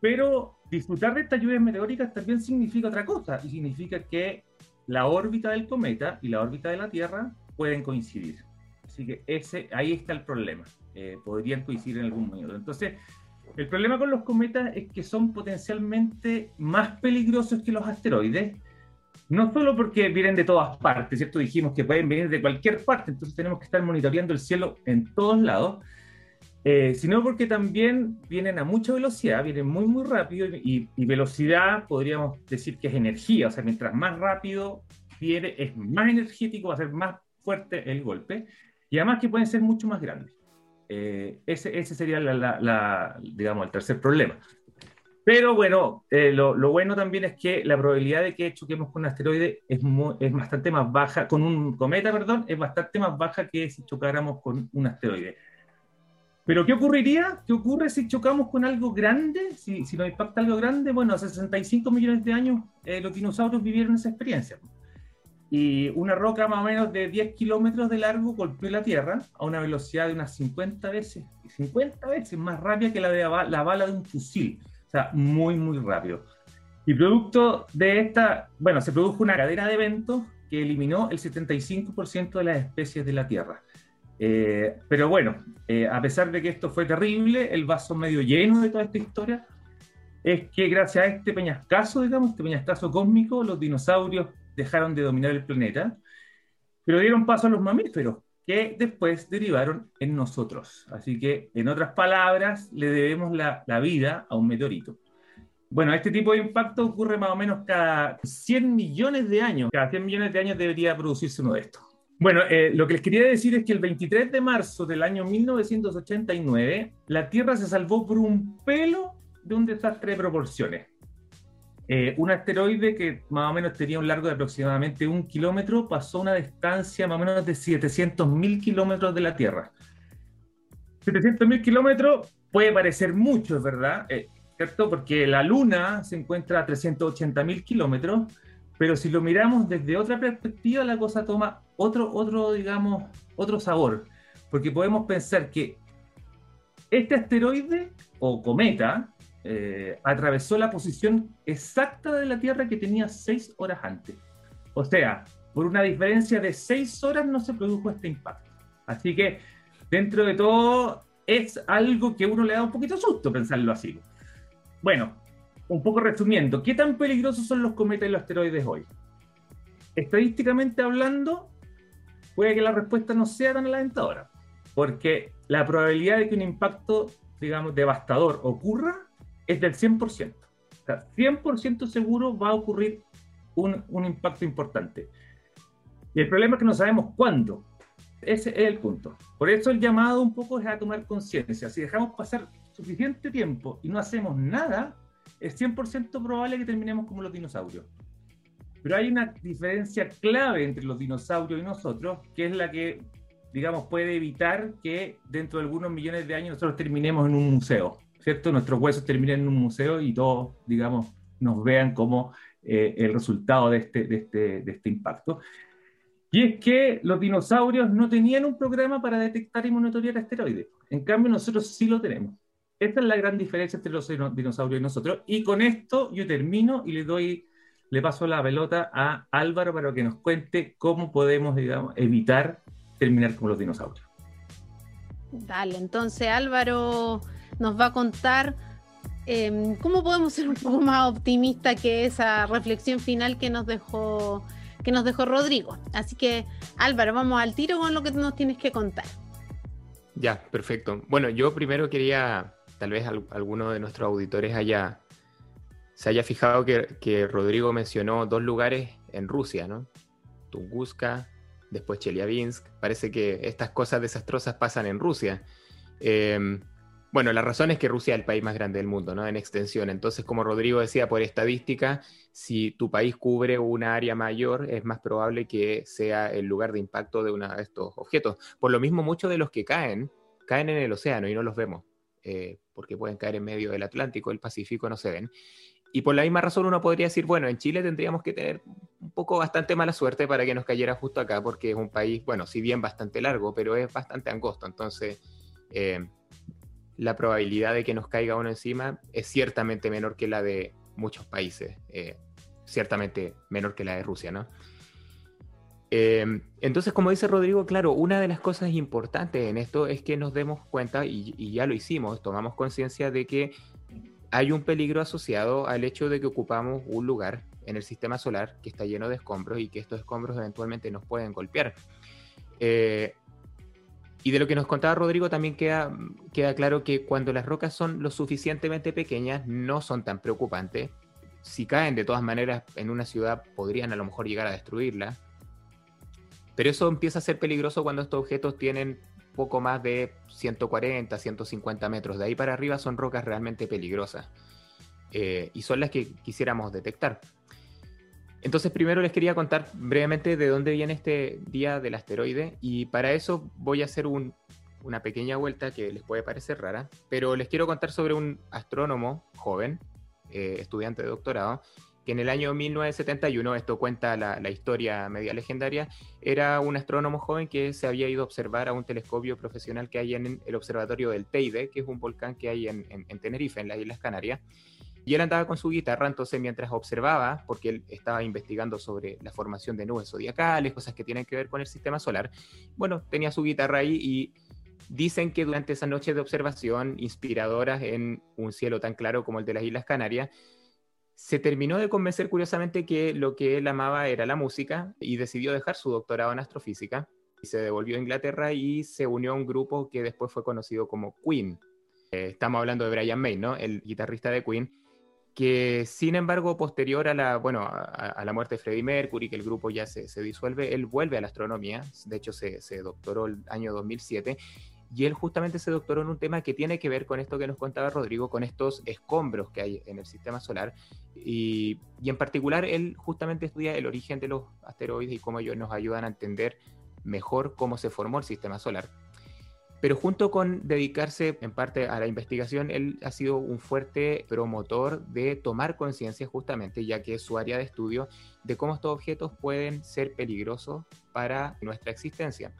Pero disfrutar de estas lluvias meteóricas también significa otra cosa, y significa que la órbita del cometa y la órbita de la Tierra pueden coincidir. Así que ese, ahí está el problema. Eh, podrían coincidir en algún momento. Entonces, el problema con los cometas es que son potencialmente más peligrosos que los asteroides, no solo porque vienen de todas partes, ¿cierto? Dijimos que pueden venir de cualquier parte, entonces tenemos que estar monitoreando el cielo en todos lados, eh, sino porque también vienen a mucha velocidad, vienen muy, muy rápido, y, y, velocidad podríamos decir que es energía, o sea, mientras más rápido viene, es más energético, va a ser más fuerte el golpe, y además que pueden ser mucho más grandes. Eh, ese, ese, sería, la, la, la, digamos, el tercer problema. Pero bueno, eh, lo, lo, bueno también es que la probabilidad de que choquemos con un asteroide es, es bastante más baja, con un cometa, perdón, es bastante más baja que si chocáramos con un asteroide. Pero ¿qué ocurriría? ¿Qué ocurre si chocamos con algo grande? Si, si nos impacta algo grande, bueno, hace 65 millones de años eh, los dinosaurios vivieron esa experiencia. Y una roca más o menos de 10 kilómetros de largo golpeó la Tierra a una velocidad de unas 50 veces, 50 veces más rápida que la de la, la bala de un fusil sea, muy, muy rápido. Y producto de esta, bueno, se produjo una cadena de eventos que eliminó el 75% de las especies de la Tierra. Eh, pero bueno, eh, a pesar de que esto fue terrible, el vaso medio lleno de toda esta historia es que gracias a este peñascazo, digamos, este peñascazo cósmico, los dinosaurios dejaron de dominar el planeta, pero dieron paso a los mamíferos, que después derivaron en nosotros. Así que, en otras palabras, le debemos la, la, vida a un meteorito. Bueno, este tipo de impacto ocurre más o menos cada 100 millones de años. Cada 100 millones de años debería producirse uno de estos. Bueno, eh, lo que les quería decir es que el 23 de marzo del año 1989, la Tierra se salvó por un pelo de un desastre de proporciones. Eh, un asteroide que más o menos tenía un largo de aproximadamente un kilómetro pasó una distancia más o menos de 700.000 kilómetros de la Tierra. 700.000 kilómetros puede parecer mucho, ¿verdad? Eh, ¿Cierto? Porque la Luna se encuentra a 380.000 kilómetros, pero si lo miramos desde otra perspectiva, la cosa toma otro, otro, digamos, otro sabor. Porque podemos pensar que este asteroide o cometa eh, atravesó la posición exacta de la Tierra que tenía seis horas antes. O sea, por una diferencia de seis horas no se produjo este impacto. Así que, dentro de todo, es algo que uno le da un poquito susto pensarlo así. Bueno, un poco resumiendo, ¿qué tan peligrosos son los cometas y los asteroides hoy? Estadísticamente hablando, puede que la respuesta no sea tan alentadora, porque la probabilidad de que un impacto, digamos, devastador ocurra es del 100%. O sea, 100% seguro va a ocurrir un, un, impacto importante. Y el problema es que no sabemos cuándo. Ese es el punto. Por eso el llamado un poco es a tomar conciencia. Si dejamos pasar suficiente tiempo y no hacemos nada, es 100% probable que terminemos como los dinosaurios. Pero hay una diferencia clave entre los dinosaurios y nosotros, que es la que, digamos, puede evitar que dentro de algunos millones de años nosotros terminemos en un museo. ¿cierto? Nuestros huesos terminan en un museo y todos, digamos, nos vean como eh, el resultado de este, de, este, de este impacto. Y es que los dinosaurios no tenían un programa para detectar y monitorear asteroides. En cambio, nosotros sí lo tenemos. Esta es la gran diferencia entre los dinosaurios y nosotros. Y con esto yo termino y le doy, le paso la pelota a Álvaro para que nos cuente cómo podemos, digamos, evitar terminar como los dinosaurios. Dale, entonces Álvaro nos va a contar em, cómo podemos ser un poco más optimistas que esa reflexión final que nos dejó que nos dejó Rodrigo. Así que Álvaro, vamos al tiro con lo que nos tienes que contar. Ya, perfecto. Bueno, yo primero quería, tal vez alguno de nuestros auditores haya, se haya fijado que, que Rodrigo mencionó dos lugares en Rusia, ¿no? Tunguska, después Chelyabinsk. Parece que estas cosas desastrosas pasan en Rusia. Eh, bueno, la razón es que Rusia es el país más grande del mundo, ¿no? En extensión. Entonces, como Rodrigo decía, por estadística, si tu país cubre una área mayor, es más probable que sea el lugar de impacto de uno de estos objetos. Por lo mismo, muchos de los que caen, caen en el océano y no los vemos, eh, porque pueden caer en medio del Atlántico, el Pacífico no se ven. Y por la misma razón uno podría decir, bueno, en Chile tendríamos que tener un poco bastante mala suerte para que nos cayera justo acá, porque es un país, bueno, si bien bastante largo, pero es bastante angosto. Entonces, eh, la probabilidad de que nos caiga uno encima es ciertamente menor que la de muchos países, eh, ciertamente menor que la de Rusia, ¿no? Eh, entonces, como dice Rodrigo, claro, una de las cosas importantes en esto es que nos demos cuenta, y, y ya lo hicimos, tomamos conciencia de que hay un peligro asociado al hecho de que ocupamos un lugar en el sistema solar que está lleno de escombros y que estos escombros eventualmente nos pueden golpear. Eh, y de lo que nos contaba Rodrigo también queda, queda claro que cuando las rocas son lo suficientemente pequeñas no son tan preocupantes. Si caen de todas maneras en una ciudad podrían a lo mejor llegar a destruirla. Pero eso empieza a ser peligroso cuando estos objetos tienen poco más de 140, 150 metros. De ahí para arriba son rocas realmente peligrosas. Eh, y son las que quisiéramos detectar. Entonces, primero les quería contar brevemente de dónde viene este día del asteroide y para eso voy a hacer una pequeña vuelta que les puede parecer rara, pero les quiero contar sobre un astrónomo joven, eh, estudiante de doctorado, que en el año 1971, esto cuenta la, historia media legendaria, era un astrónomo joven que se había ido a observar a un telescopio profesional que hay en el observatorio del Teide, que es un volcán que hay en Tenerife, en las Islas Canarias. Y él andaba con su guitarra, entonces mientras observaba, porque él estaba investigando sobre la formación de nubes zodiacales, cosas que tienen que ver con el sistema solar, bueno, tenía su guitarra ahí y dicen que durante esa noche de observación, inspiradoras en un cielo tan claro como el de las Islas Canarias, se terminó de convencer curiosamente que lo que él amaba era la música y decidió dejar su doctorado en astrofísica y se devolvió a Inglaterra y se unió a un grupo que después fue conocido como Queen. Eh, estamos hablando de Brian May, ¿no? El guitarrista de Queen que sin embargo, posterior a la, bueno, a, la muerte de Freddie Mercury, que el grupo ya se, se, disuelve, él vuelve a la astronomía, de hecho se, se doctoró el año 2007, y él justamente se doctoró en un tema que tiene que ver con esto que nos contaba Rodrigo, con estos escombros que hay en el sistema solar. Y, y, en particular, él justamente estudia el origen de los asteroides y cómo ellos nos ayudan a entender mejor cómo se formó el sistema solar. Pero junto con dedicarse en parte a la investigación, él ha sido un fuerte promotor de tomar conciencia justamente, ya que es su área de estudio, de cómo estos objetos pueden ser peligrosos para nuestra existencia.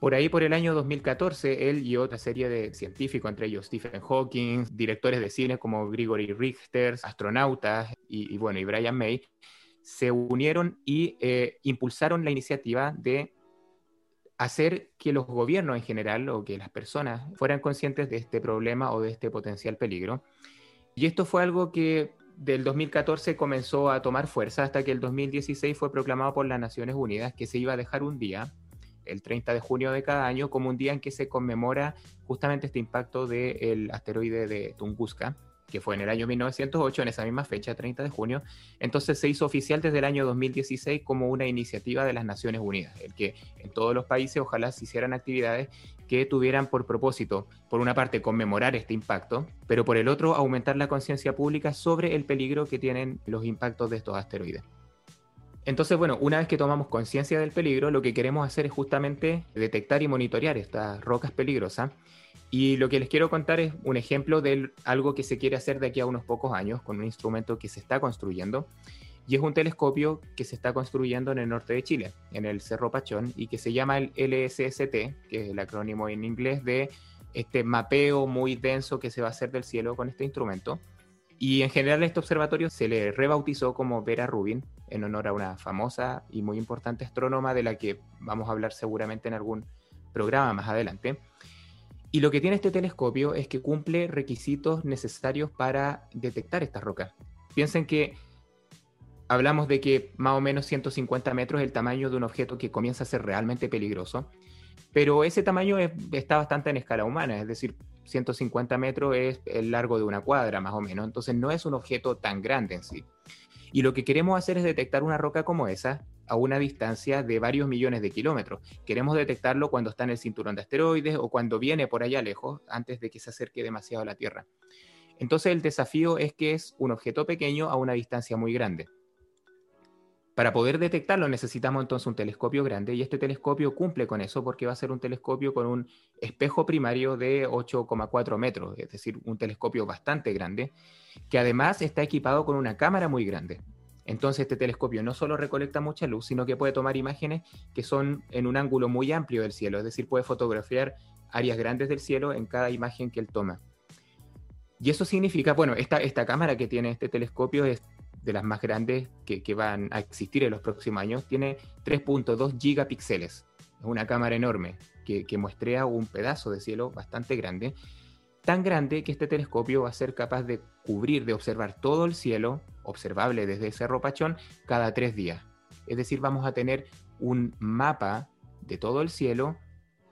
Por ahí, por el año 2014, él y otra serie de científicos, entre ellos Stephen Hawking, directores de cine como Gregory Richter, astronautas y, bueno, y Brian May, se unieron y eh, impulsaron la iniciativa de hacer que los gobiernos en general o que las personas fueran conscientes de este problema o de este potencial peligro. Y esto fue algo que del 2014 comenzó a tomar fuerza hasta que el 2016 fue proclamado por las Naciones Unidas que se iba a dejar un día, el 30 de junio de cada año, como un día en que se conmemora justamente este impacto del asteroide de Tunguska que fue en el año 1908, en esa misma fecha, 30 de junio, entonces se hizo oficial desde el año 2016 como una iniciativa de las Naciones Unidas, el que en todos los países ojalá se hicieran actividades que tuvieran por propósito, por una parte, conmemorar este impacto, pero por el otro, aumentar la conciencia pública sobre el peligro que tienen los impactos de estos asteroides. Entonces, bueno, una vez que tomamos conciencia del peligro, lo que queremos hacer es justamente detectar y monitorear estas rocas peligrosas y lo que les quiero contar es un ejemplo de algo que se quiere hacer de aquí a unos pocos años con un instrumento que se está construyendo. Y es un telescopio que se está construyendo en el norte de Chile, en el Cerro Pachón, y que se llama el LSST, que es el acrónimo en inglés de este mapeo muy denso que se va a hacer del cielo con este instrumento. Y en general este observatorio se le rebautizó como Vera Rubin, en honor a una famosa y muy importante astrónoma de la que vamos a hablar seguramente en algún programa más adelante. Y lo que tiene este telescopio es que cumple requisitos necesarios para detectar estas rocas. Piensen que hablamos de que más o menos 150 metros es el tamaño de un objeto que comienza a ser realmente peligroso, pero ese tamaño está bastante en escala humana, es decir, 150 metros es el largo de una cuadra más o menos, entonces no es un objeto tan grande en sí. Y lo que queremos hacer es detectar una roca como esa a una distancia de varios millones de kilómetros. Queremos detectarlo cuando está en el cinturón de asteroides o cuando viene por allá lejos, antes de que se acerque demasiado a la Tierra. Entonces el desafío es que es un objeto pequeño a una distancia muy grande. Para poder detectarlo necesitamos entonces un telescopio grande y este telescopio cumple con eso porque va a ser un telescopio con un espejo primario de 8,4 metros, es decir, un telescopio bastante grande, que además está equipado con una cámara muy grande. Entonces este telescopio no solo recolecta mucha luz, sino que puede tomar imágenes que son en un ángulo muy amplio del cielo, es decir, puede fotografiar áreas grandes del cielo en cada imagen que él toma. Y eso significa, bueno, esta, esta cámara que tiene este telescopio es de las más grandes que, van a existir en los próximos años, tiene 3.2 gigapíxeles. Es una cámara enorme que, que muestrea un pedazo de cielo bastante grande, tan grande que este telescopio va a ser capaz de cubrir, de observar todo el cielo observable desde ese ropachón cada tres días. Es decir, vamos a tener un mapa de todo el cielo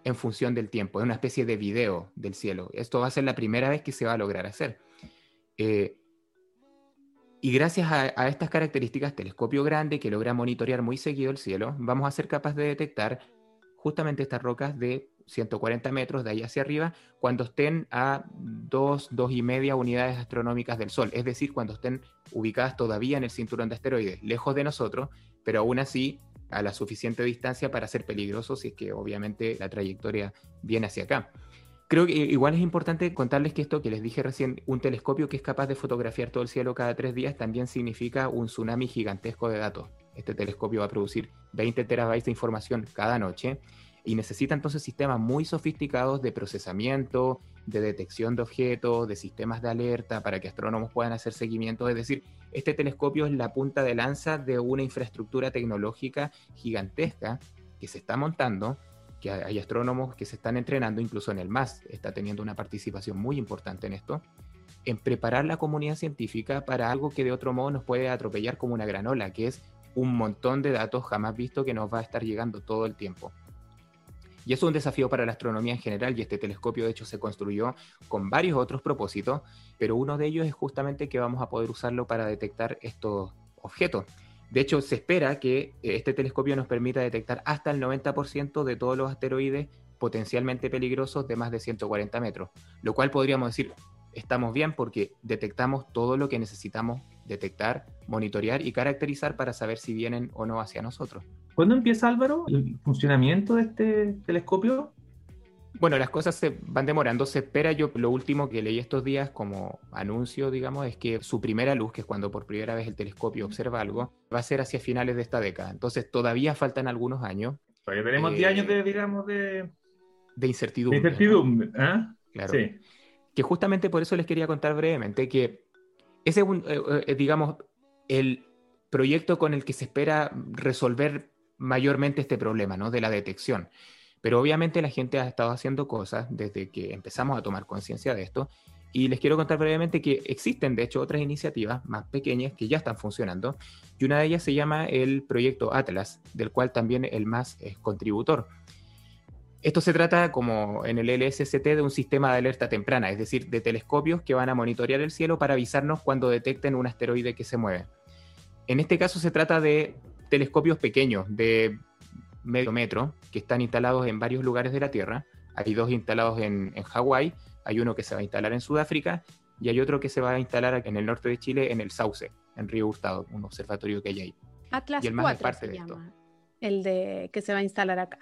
en función del tiempo, es una especie de video del cielo. Esto va a ser la primera vez que se va a lograr hacer. Eh, y gracias a, estas características, telescopio grande que logra monitorear muy seguido el cielo, vamos a ser capaces de detectar justamente estas rocas de 140 metros de ahí hacia arriba cuando estén a 2, dos y media unidades astronómicas del Sol, es decir, cuando estén ubicadas todavía en el cinturón de asteroides, lejos de nosotros, pero aún así a la suficiente distancia para ser peligrosos si es que obviamente la trayectoria viene hacia acá. Creo que igual es importante contarles que esto que les dije recién, un telescopio que es capaz de fotografiar todo el cielo cada tres días, también significa un tsunami gigantesco de datos. Este telescopio va a producir 20 terabytes de información cada noche y necesita entonces sistemas muy sofisticados de procesamiento, de detección de objetos, de sistemas de alerta para que astrónomos puedan hacer seguimiento. Es decir, este telescopio es la punta de lanza de una infraestructura tecnológica gigantesca que se está montando, que hay astrónomos que se están entrenando, incluso en el MAS está teniendo una participación muy importante en esto, en preparar la comunidad científica para algo que de otro modo nos puede atropellar como una granola, que es un montón de datos jamás visto que nos va a estar llegando todo el tiempo. Y eso es un desafío para la astronomía en general y este telescopio de hecho se construyó con varios otros propósitos, pero uno de ellos es justamente que vamos a poder usarlo para detectar estos objetos. De hecho, se espera que eh, este telescopio nos permita detectar hasta el 90% de todos los asteroides potencialmente peligrosos de más de 140 metros, lo cual podríamos decir, estamos bien porque detectamos todo lo que necesitamos detectar, monitorear y caracterizar para saber si vienen o no hacia nosotros. ¿Cuándo empieza Álvaro el funcionamiento de este telescopio? Bueno, las cosas se van demorando. Se espera, yo lo último que leí estos días como anuncio, digamos, es que su primera luz, que es cuando por primera vez el telescopio observa algo, va a ser hacia finales de esta década. Entonces todavía faltan algunos años. Todavía tenemos 10 años de, digamos, de... De incertidumbre. De incertidumbre, ¿ah? Claro. Sí. Que justamente por eso les quería contar brevemente que ese es, un, eh, eh, digamos, el proyecto con el que se espera resolver mayormente este problema, ¿no? De la detección. Pero obviamente la gente ha estado haciendo cosas desde que empezamos a tomar conciencia de esto. Y les quiero contar brevemente que existen, de hecho, otras iniciativas más pequeñas que ya están funcionando. Y una de ellas se llama el proyecto Atlas, del cual también el más es contributor. Esto se trata, como en el LSST, de un sistema de alerta temprana, es decir, de telescopios que van a monitorear el cielo para avisarnos cuando detecten un asteroide que se mueve. En este caso se trata de telescopios pequeños, de medio metro, que están instalados en varios lugares de la Tierra. Hay dos instalados en, Hawái, hay uno que se va a instalar en Sudáfrica y hay otro que se va a instalar en el norte de Chile, en el Sauce, en Río Hurtado, un observatorio que hay ahí. Atlas y el más 4 parte de esto. El de que se va a instalar acá.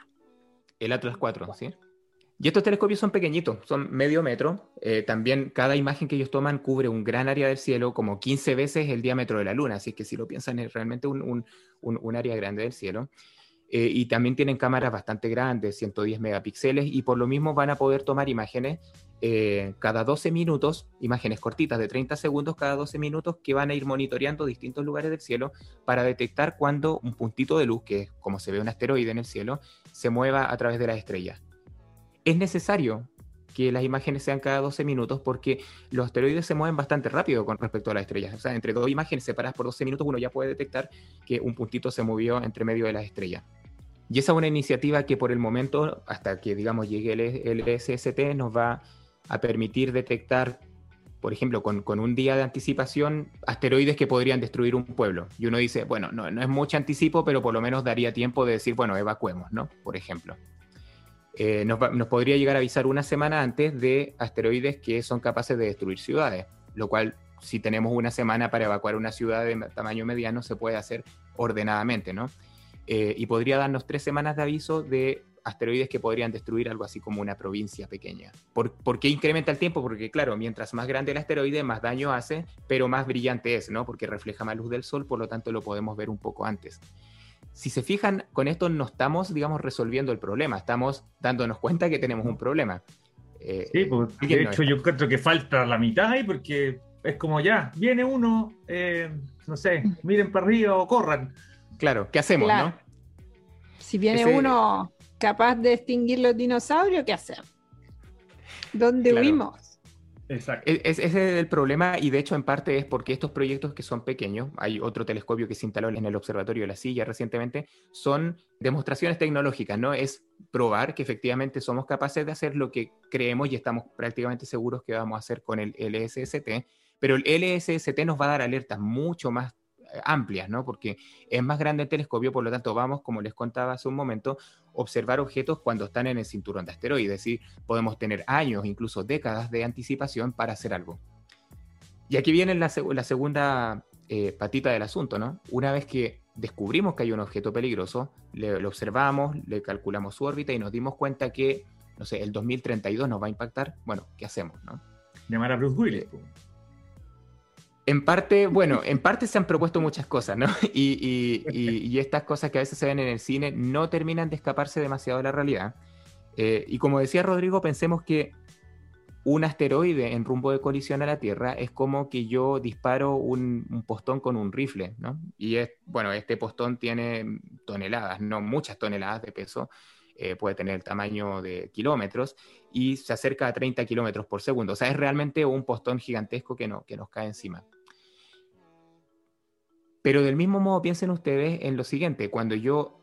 El Atlas 4, ¿sí? Y estos telescopios son pequeñitos, son medio metro. Eh, también cada imagen que ellos toman cubre un gran área del cielo, como 15 veces el diámetro de la Luna. Así que si lo piensan, es realmente un, un área grande del cielo. Eh, y también tienen cámaras bastante grandes, 110 megapíxeles, y por lo mismo van a poder tomar imágenes eh, cada 12 minutos, imágenes cortitas de 30 segundos cada 12 minutos, que van a ir monitoreando distintos lugares del cielo para detectar cuando un puntito de luz, que es como se ve un asteroide en el cielo, se mueva a través de las estrellas. Es necesario que las imágenes sean cada 12 minutos porque los asteroides se mueven bastante rápido con respecto a las estrellas. O sea, entre dos imágenes separadas por 12 minutos uno ya puede detectar que un puntito se movió entre medio de las estrellas. Y esa es una iniciativa que por el momento, hasta que digamos llegue el, SST, nos va a permitir detectar, por ejemplo, con, un día de anticipación, asteroides que podrían destruir un pueblo. Y uno dice, bueno, no, no es mucho anticipo, pero por lo menos daría tiempo de decir, bueno, evacuemos, ¿no? Por ejemplo. Eh, nos, podría llegar a avisar una semana antes de asteroides que son capaces de destruir ciudades, lo cual si tenemos una semana para evacuar una ciudad de tamaño mediano se puede hacer ordenadamente, ¿no? Eh, y podría darnos tres semanas de aviso de asteroides que podrían destruir algo así como una provincia pequeña. ¿Por, qué incrementa el tiempo? Porque claro, mientras más grande el asteroide, más daño hace, pero más brillante es, ¿no? Porque refleja más luz del Sol, por lo tanto lo podemos ver un poco antes. Si se fijan, con esto no estamos, digamos, resolviendo el problema, estamos dándonos cuenta que tenemos un problema. Eh, sí, pues, de hecho yo creo que falta la mitad ahí porque es como ya, viene uno, eh, no sé, miren para arriba o corran. Claro, ¿qué hacemos, no? Si viene uno capaz de extinguir los dinosaurios, ¿qué hacemos? ¿Dónde huimos? Exacto. E-, ese es el problema y de hecho en parte es porque estos proyectos que son pequeños, hay otro telescopio que se instaló en el Observatorio de la Silla recientemente, son demostraciones tecnológicas, ¿no? Es probar que efectivamente somos capaces de hacer lo que creemos y estamos prácticamente seguros que vamos a hacer con el LSST, pero el LSST nos va a dar alertas mucho más amplias, ¿no? Porque es más grande el telescopio, por lo tanto vamos, como les contaba hace un momento, observar objetos cuando están en el cinturón de asteroides, es decir, podemos tener años, incluso décadas de anticipación para hacer algo. Y aquí viene la, segunda eh, patita del asunto, ¿no? Una vez que descubrimos que hay un objeto peligroso, lo observamos, le calculamos su órbita y nos dimos cuenta que, no sé, el 2032 nos va a impactar, bueno, ¿qué hacemos, no? Llamar a Bruce Willis. Eh, en parte, bueno, en parte se han propuesto muchas cosas, ¿no? Y, estas cosas que a veces se ven en el cine no terminan de escaparse demasiado de la realidad. Eh, y como decía Rodrigo, pensemos que un asteroide en rumbo de colisión a la Tierra es como que yo disparo un, postón con un rifle, ¿no? Y es, bueno, este postón tiene toneladas, no muchas toneladas de peso, eh, puede tener el tamaño de kilómetros y se acerca a 30 kilómetros por segundo. O sea, es realmente un postón gigantesco que, no, que nos cae encima. Pero del mismo modo piensen ustedes en lo siguiente, cuando yo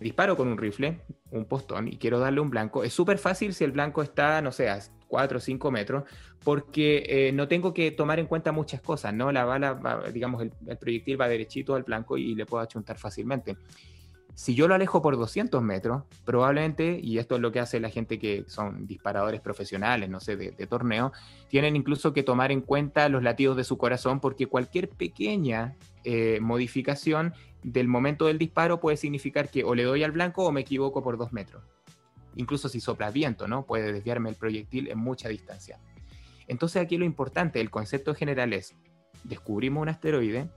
disparo con un rifle, un postón, y quiero darle un blanco, es súper fácil si el blanco está, no sé, a 4 o 5 metros, porque eh, no tengo que tomar en cuenta muchas cosas, ¿no? La bala, digamos, el, proyectil va derechito al blanco y le puedo achuntar fácilmente. Si yo lo alejo por 200 metros, probablemente, y esto es lo que hace la gente que son disparadores profesionales, no sé, de, torneo, tienen incluso que tomar en cuenta los latidos de su corazón porque cualquier pequeña eh, modificación del momento del disparo puede significar que o le doy al blanco o me equivoco por dos metros. Incluso si sopla viento, ¿no? Puede desviarme el proyectil en mucha distancia. Entonces aquí lo importante, el concepto general es, descubrimos un asteroide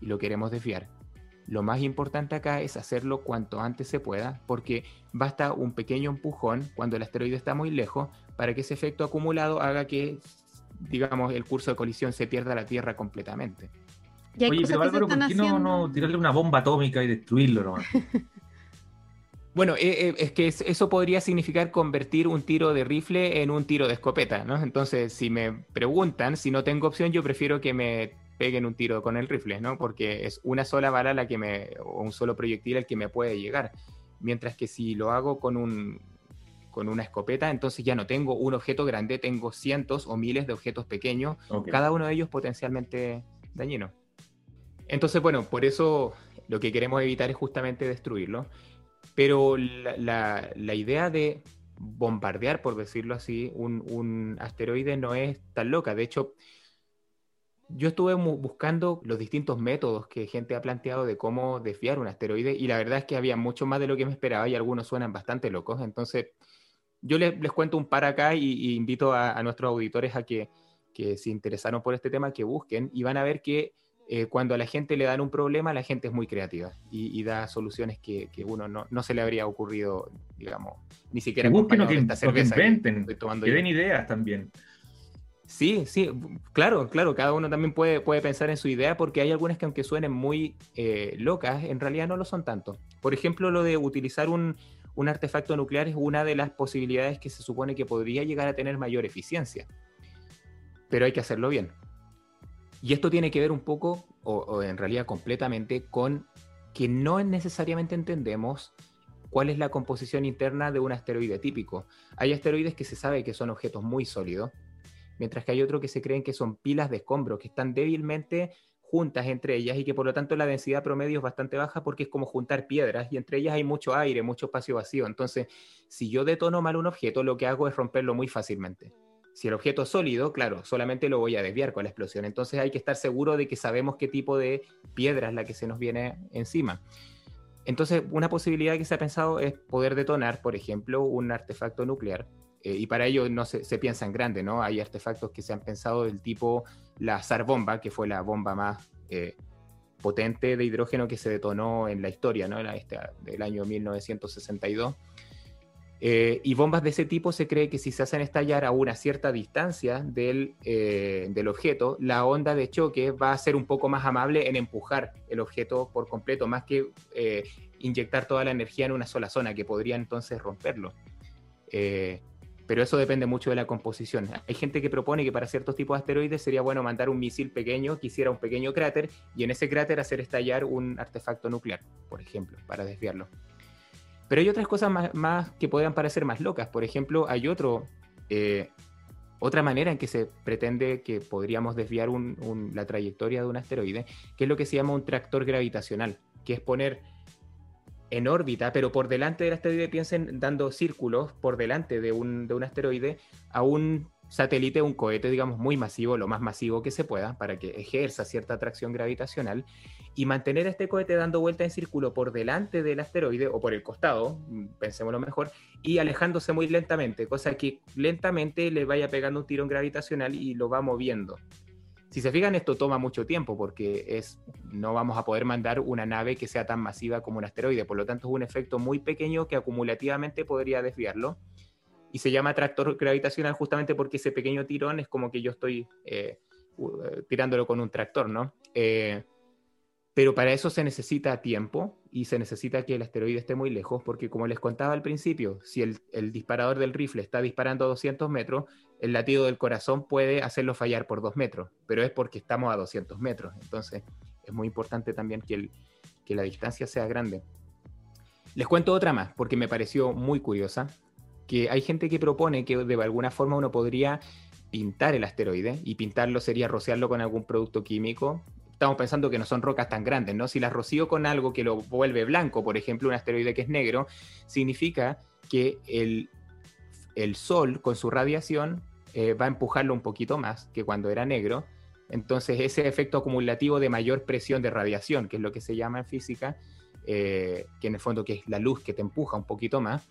y lo queremos desviar lo más importante acá es hacerlo cuanto antes se pueda, porque basta un pequeño empujón cuando el asteroide está muy lejos para que ese efecto acumulado haga que, digamos, el curso de colisión se pierda la Tierra completamente. Oye, pero Álvaro, ¿por qué no, tirarle una bomba atómica y destruirlo nomás? Bueno, eh, eh, es que eso podría significar convertir un tiro de rifle en un tiro de escopeta, ¿no? Entonces, si me preguntan, si no tengo opción, yo prefiero que me peguen un tiro con el rifle, ¿no? Porque es una sola bala la que me, o un solo proyectil el que me puede llegar. Mientras que si lo hago con un con una escopeta, entonces ya no tengo un objeto grande, tengo cientos o miles de objetos pequeños, cada uno de ellos potencialmente dañino. Entonces, bueno, por eso lo que queremos evitar es justamente destruirlo. Pero la, la, idea de bombardear, por decirlo así, un, un, asteroide no es tan loca. De hecho, yo estuve buscando los distintos métodos que gente ha planteado de cómo desviar un asteroide y la verdad es que había mucho más de lo que me esperaba y algunos suenan bastante locos. Entonces, yo les, cuento un par acá y, invito a, nuestros auditores a que, que se interesaron por este tema, que busquen y van a ver que eh, cuando a la gente le dan un problema, la gente es muy creativa y, da soluciones que, que uno no, no, se le habría ocurrido, digamos, ni siquiera. Que busquen o que, inventen, que, que den ideas también. Sí, sí, claro, claro, cada uno también puede, puede pensar en su idea porque hay algunas que aunque suenen muy eh, locas, en realidad no lo son tanto. Por ejemplo, lo de utilizar un, artefacto nuclear es una de las posibilidades que se supone que podría llegar a tener mayor eficiencia, pero hay que hacerlo bien. Y esto tiene que ver un poco, o, o en realidad completamente, con que no necesariamente entendemos cuál es la composición interna de un asteroide típico. Hay asteroides que se sabe que son objetos muy sólidos, mientras que hay otros que se creen que son pilas de escombros, que están débilmente juntas entre ellas y que por lo tanto la densidad promedio es bastante baja porque es como juntar piedras y entre ellas hay mucho aire, mucho espacio vacío. Entonces, si yo detono mal un objeto, lo que hago es romperlo muy fácilmente. Si el objeto es sólido, claro, solamente lo voy a desviar con la explosión. Entonces hay que estar seguro de que sabemos qué tipo de piedra es la que se nos viene encima. Entonces, una posibilidad que se ha pensado es poder detonar, por ejemplo, un artefacto nuclear eh, y para ello no se, piensa en grande, ¿no? Hay artefactos que se han pensado del tipo la SAR bomba, que fue la bomba más eh, potente de hidrógeno que se detonó en la historia, ¿no? Esta, del año 1962. Eh, y bombas de ese tipo se cree que si se hacen estallar a una cierta distancia del, del, objeto, la onda de choque va a ser un poco más amable en empujar el objeto por completo, más que inyectar toda la energía en una sola zona, que podría entonces romperlo pero eso depende mucho de la composición. Hay gente que propone que para ciertos tipos de asteroides sería bueno mandar un misil pequeño que hiciera un pequeño cráter y en ese cráter hacer estallar un artefacto nuclear, por ejemplo, para desviarlo. Pero hay otras cosas más, que puedan parecer más locas. Por ejemplo, hay otro, eh, otra manera en que se pretende que podríamos desviar la trayectoria de un asteroide, que es lo que se llama un tractor gravitacional, que es poner en órbita, pero por delante del asteroide, piensen dando círculos por delante de un, de un asteroide a un satélite, un cohete, digamos, muy masivo, lo más masivo que se pueda, para que ejerza cierta atracción gravitacional, y mantener este cohete dando vuelta en círculo por delante del asteroide o por el costado, pensémoslo mejor, y alejándose muy lentamente, cosa que lentamente le vaya pegando un tirón gravitacional y lo va moviendo. Si se fijan, esto toma mucho tiempo porque es, no vamos a poder mandar una nave que sea tan masiva como un asteroide, por lo tanto es un efecto muy pequeño que acumulativamente podría desviarlo. Y se llama tractor gravitacional justamente porque ese pequeño tirón es como que yo estoy eh, eh, tirándolo con un tractor, ¿no? Eh, pero para eso se necesita tiempo y se necesita que el asteroide esté muy lejos, porque como les contaba al principio, si el, disparador del rifle está disparando a 200 metros, el latido del corazón puede hacerlo fallar por 2 metros, pero es porque estamos a 200 metros. Entonces es muy importante también que, que la distancia sea grande. Les cuento otra más, porque me pareció muy curiosa, que hay gente que propone que de alguna forma uno podría pintar el asteroide, y pintarlo sería rociarlo con algún producto químico estamos pensando que no son rocas tan grandes, ¿no? Si las rocío con algo que lo vuelve blanco, por ejemplo, un asteroide que es negro, significa que el, el Sol con su radiación eh, va a empujarlo un poquito más que cuando era negro. Entonces ese efecto acumulativo de mayor presión de radiación, que es lo que se llama en física, eh, que en el fondo que es la luz que te empuja un poquito más,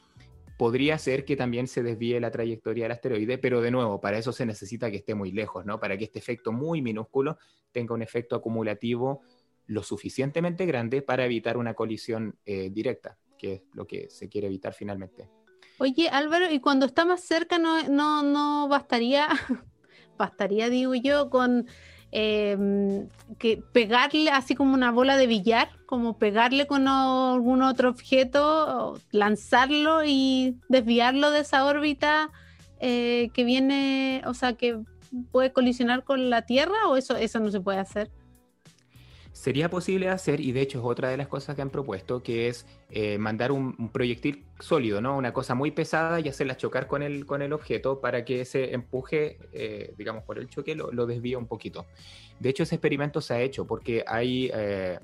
podría ser que también se desvíe la trayectoria del asteroide, pero de nuevo, para eso se necesita que esté muy lejos, ¿no? Para que este efecto muy minúsculo tenga un efecto acumulativo lo suficientemente grande para evitar una colisión eh, directa, que es lo que se quiere evitar finalmente. Oye, Álvaro, ¿y cuando está más cerca no, no, no bastaría, bastaría, digo yo, con Em, que pegarle así como una bola de billar, como pegarle con algún otro objeto, lanzarlo y desviarlo de esa órbita eh, que viene, o sea, que puede colisionar con la Tierra o eso, eso no se puede hacer? Sería posible hacer, y de hecho es otra de las cosas que han propuesto, que es eh, mandar un, proyectil sólido, ¿no? Una cosa muy pesada y hacerla chocar con el, con el objeto para que ese empuje, eh, digamos, por el choque lo, lo desvíe un poquito. De hecho, ese experimento se ha hecho porque hay... Eh,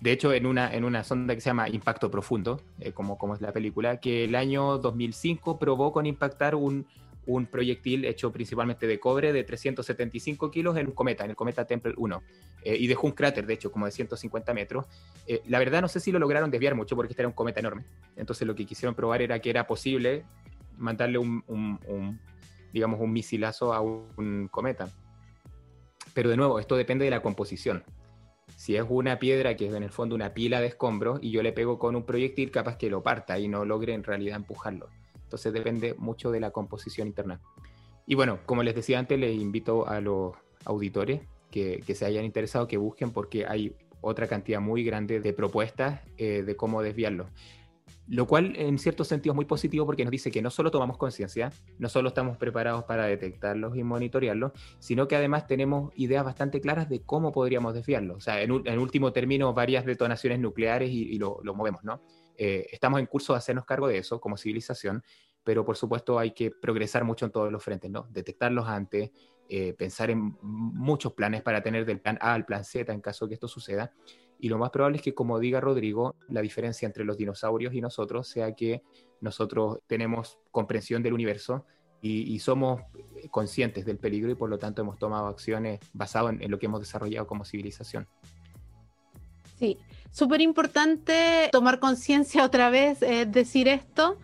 de hecho, en una, en una sonda que se llama Impacto Profundo, como, como es la película, que el año 2005 probó con impactar un, un proyectil hecho principalmente de cobre de 375 kilos en un cometa, en el cometa Temple 1, eh, y dejó un cráter, de hecho, como de 150 metros. Eh, la verdad no sé si lo lograron desviar mucho porque este era un cometa enorme. Entonces lo que quisieron probar era que era posible mandarle un, digamos, un misilazo a un cometa. Pero de nuevo, esto depende de la composición. Si es una piedra que es en el fondo una pila de escombros y yo le pego con un proyectil, capaz que lo parta y no logre en realidad empujarlo. Entonces depende mucho de la composición interna. Y bueno, como les decía antes, les invito a los auditores que, se hayan interesado que busquen porque hay otra cantidad muy grande de propuestas eh, de cómo desviarlo. Lo cual en cierto sentido es muy positivo porque nos dice que no solo tomamos conciencia, no solo estamos preparados para detectarlos y monitorearlos, sino que además tenemos ideas bastante claras de cómo podríamos desviarlo. O sea, en, último término, varias detonaciones nucleares y, lo, lo, movemos, ¿no? Eh, estamos en curso de hacernos cargo de eso como civilización, pero por supuesto hay que progresar mucho en todos los frentes, ¿no? Detectarlos antes, eh, pensar en muchos planes para tener del plan A al plan Z en caso que esto suceda. Y lo más probable es que, como diga Rodrigo, la diferencia entre los dinosaurios y nosotros sea que nosotros tenemos comprensión del universo y, somos conscientes del peligro y por lo tanto hemos tomado acciones basadas en lo que hemos desarrollado como civilización. Sí, súper importante tomar conciencia otra vez, eh, decir esto.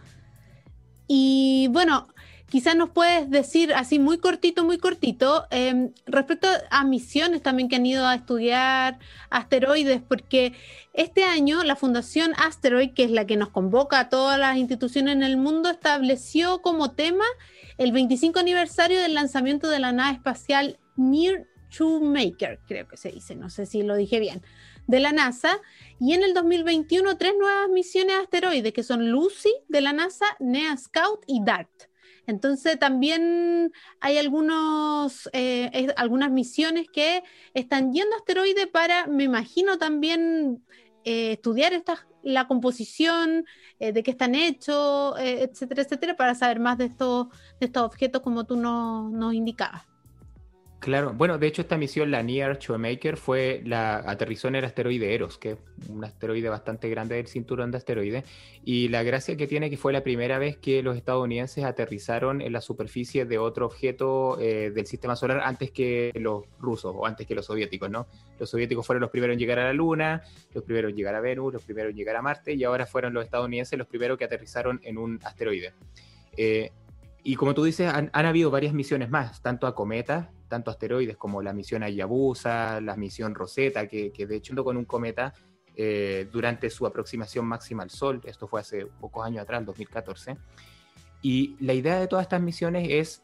Y bueno, quizás nos puedes decir así muy cortito, muy cortito, em, respecto a misiones también que han ido a estudiar asteroides, porque este año la Fundación Asteroid, que es la que nos convoca a todas las instituciones en el mundo, estableció como tema el 25 aniversario del lanzamiento de la nave espacial Near to Maker, creo que se dice, no sé si lo dije bien de la NASA y en el 2021 tres nuevas misiones asteroides que son Lucy de la NASA, NEA Scout y DART. Entonces también hay algunos, eh, algunas misiones que están yendo a asteroides para, me imagino, también eh, estudiar la composición, eh, de qué están hechos, etcétera, etcétera, para saber más de estos, de estos objetos como tú nos indicabas. Claro, bueno, de hecho esta misión, la Near Shoemaker, fue la aterrizó en el asteroide Eros, que es un asteroide bastante grande del cinturón de asteroides, y la gracia que tiene que fue la primera vez que los estadounidenses aterrizaron en la superficie de otro objeto eh, del sistema solar antes que los rusos o antes que los soviéticos, ¿no? Los soviéticos fueron los primeros en llegar a la Luna, los primeros en llegar a Venus, los primeros en llegar a Marte, y ahora fueron los estadounidenses los primeros que aterrizaron en un asteroide. Eh, y como tú dices, han, habido varias misiones más, tanto a cometas, tanto asteroides como la misión Hayabusa, la misión Rosetta, que, de hecho con un cometa eh, durante su aproximación máxima al Sol, esto fue hace pocos años atrás, 2014. Y la idea de todas estas misiones es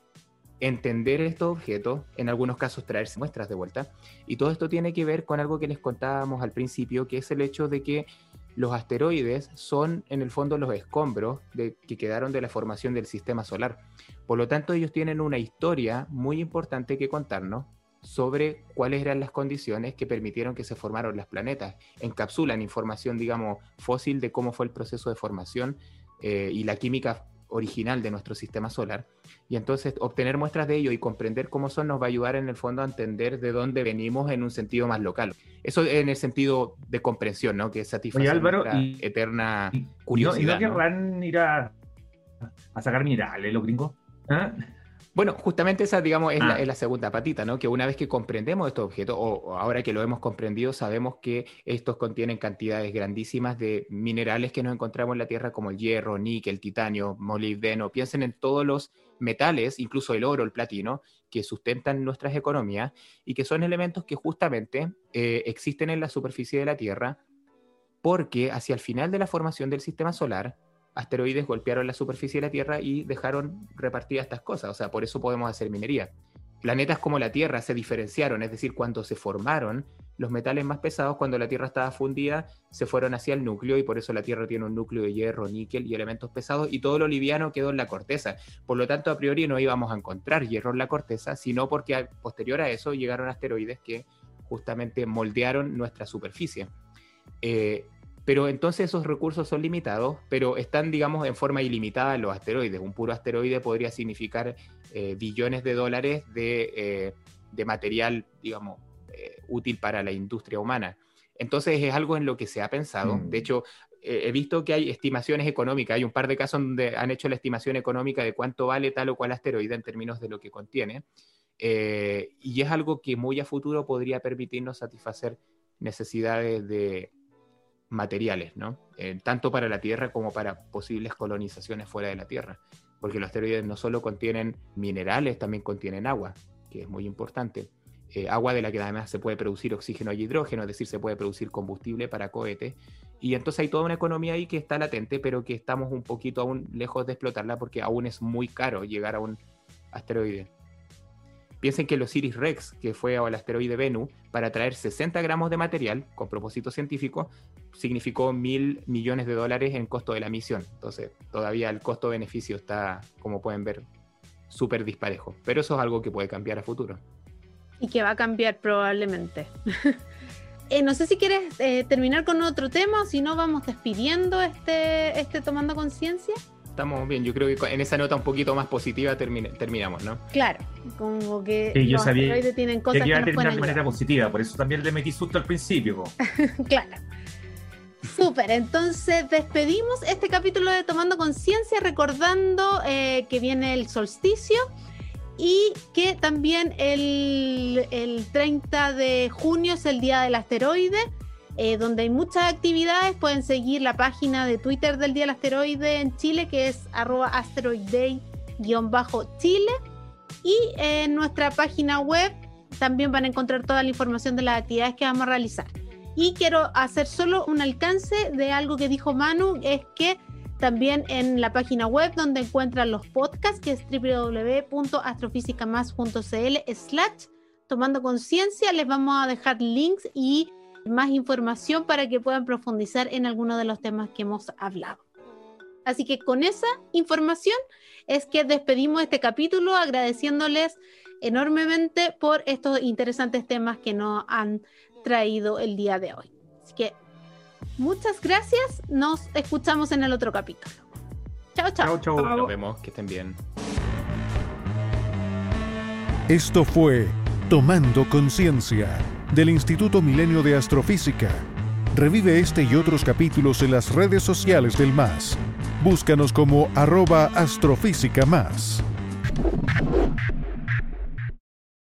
entender estos objetos, en algunos casos traerse muestras de vuelta, y todo esto tiene que ver con algo que les contábamos al principio, que es el hecho de que los asteroides son en el fondo los escombros de, que quedaron de la formación del sistema solar. Por lo tanto, ellos tienen una historia muy importante que contarnos sobre cuáles eran las condiciones que permitieron que se formaron los planetas. Encapsulan información, digamos, fósil de cómo fue el proceso de formación eh, y la química original de nuestro sistema solar. Y entonces obtener muestras de ello y comprender cómo son nos va a ayudar en el fondo a entender de dónde venimos en un sentido más local. Eso en el sentido de comprensión, ¿no? Que satisface Álvaro, nuestra y, eterna y, curiosidad. ¿Y no querrán ir a, a sacar minerales los gringos? ¿Ah? Bueno, justamente esa, digamos, es, Ah. la, es la segunda patita, ¿no? Que una vez que comprendemos estos objetos, o, o ahora que lo hemos comprendido, sabemos que estos contienen cantidades grandísimas de minerales que nos encontramos en la Tierra, como el hierro, níquel, titanio, molibdeno. Piensen en todos los metales, incluso el oro, el platino, que sustentan nuestras economías y que son elementos que justamente eh, existen en la superficie de la Tierra porque hacia el final de la formación del sistema solar, asteroides golpearon la superficie de la Tierra y dejaron repartidas estas cosas. O sea, por eso podemos hacer minería. Planetas como la Tierra se diferenciaron, es decir, cuando se formaron, los metales más pesados, cuando la Tierra estaba fundida, se fueron hacia el núcleo y por eso la Tierra tiene un núcleo de hierro, níquel y elementos pesados y todo lo liviano quedó en la corteza. Por lo tanto, a priori no íbamos a encontrar hierro en la corteza, sino porque posterior a eso llegaron asteroides que justamente moldearon nuestra superficie. Eh, pero entonces esos recursos son limitados, pero están, digamos, en forma ilimitada en los asteroides. Un puro asteroide podría significar eh, billones de dólares de, eh, de material, digamos, eh, útil para la industria humana. Entonces es algo en lo que se ha pensado. Mm. De hecho, he visto que hay estimaciones económicas. Hay un par de casos donde han hecho la estimación económica de cuánto vale tal o cual asteroide en términos de lo que contiene. Eh, y es algo que muy a futuro podría permitirnos satisfacer necesidades de materiales, ¿no? Eh, tanto para la Tierra como para posibles colonizaciones fuera de la Tierra. Porque los asteroides no solo contienen minerales, también contienen agua, que es muy importante. Eh, agua de la que además se puede producir oxígeno y hidrógeno, es decir, se puede producir combustible para cohetes. Y entonces hay toda una economía ahí que está latente, pero que estamos un poquito aún lejos de explotarla porque aún es muy caro llegar a un asteroide. Piensen que los Iris Rex, que fue al asteroide Venus, para traer 60 gramos de material con propósito científico, significó mil millones de dólares en costo de la misión. Entonces, todavía el costo-beneficio está, como pueden ver, súper disparejo. Pero eso es algo que puede cambiar a futuro. y que va a cambiar probablemente. Eh, no sé si quieres eh, terminar con otro tema o si no vamos despidiendo este, este tomando conciencia. Estamos bien, yo creo que en esa nota un poquito más positiva termina- terminamos, ¿no? Claro, como que Sí, yo los sabía asteroides tienen Que cosas que va a nos terminar de manera positiva, por eso también le metí susto al principio. Claro. Súper, entonces despedimos este capítulo de Tomando Conciencia recordando eh, que viene el solsticio y que también el, el 30 de junio es el día del asteroide, eh, donde hay muchas actividades. Pueden seguir la página de Twitter del día del asteroide en Chile, que es arroba asteroidday-chile. Y en nuestra página web también van a encontrar toda la información de las actividades que vamos a realizar. Y quiero hacer solo un alcance de algo que dijo Manu, es que también en la página web donde encuentran los podcasts, que es www.astrofísicamás.cl slash tomando conciencia, les vamos a dejar links y más información para que puedan profundizar en algunos de los temas que hemos hablado. Así que con esa información es que despedimos este capítulo agradeciéndoles enormemente por estos interesantes temas que nos han traído el día de hoy. Así que muchas gracias. Nos escuchamos en el otro capítulo. Chao, chao. Chau, chau. Nos vemos, que estén bien. Esto fue Tomando Conciencia del Instituto Milenio de Astrofísica. Revive este y otros capítulos en las redes sociales del MAS. Búscanos como arroba astrofísica más.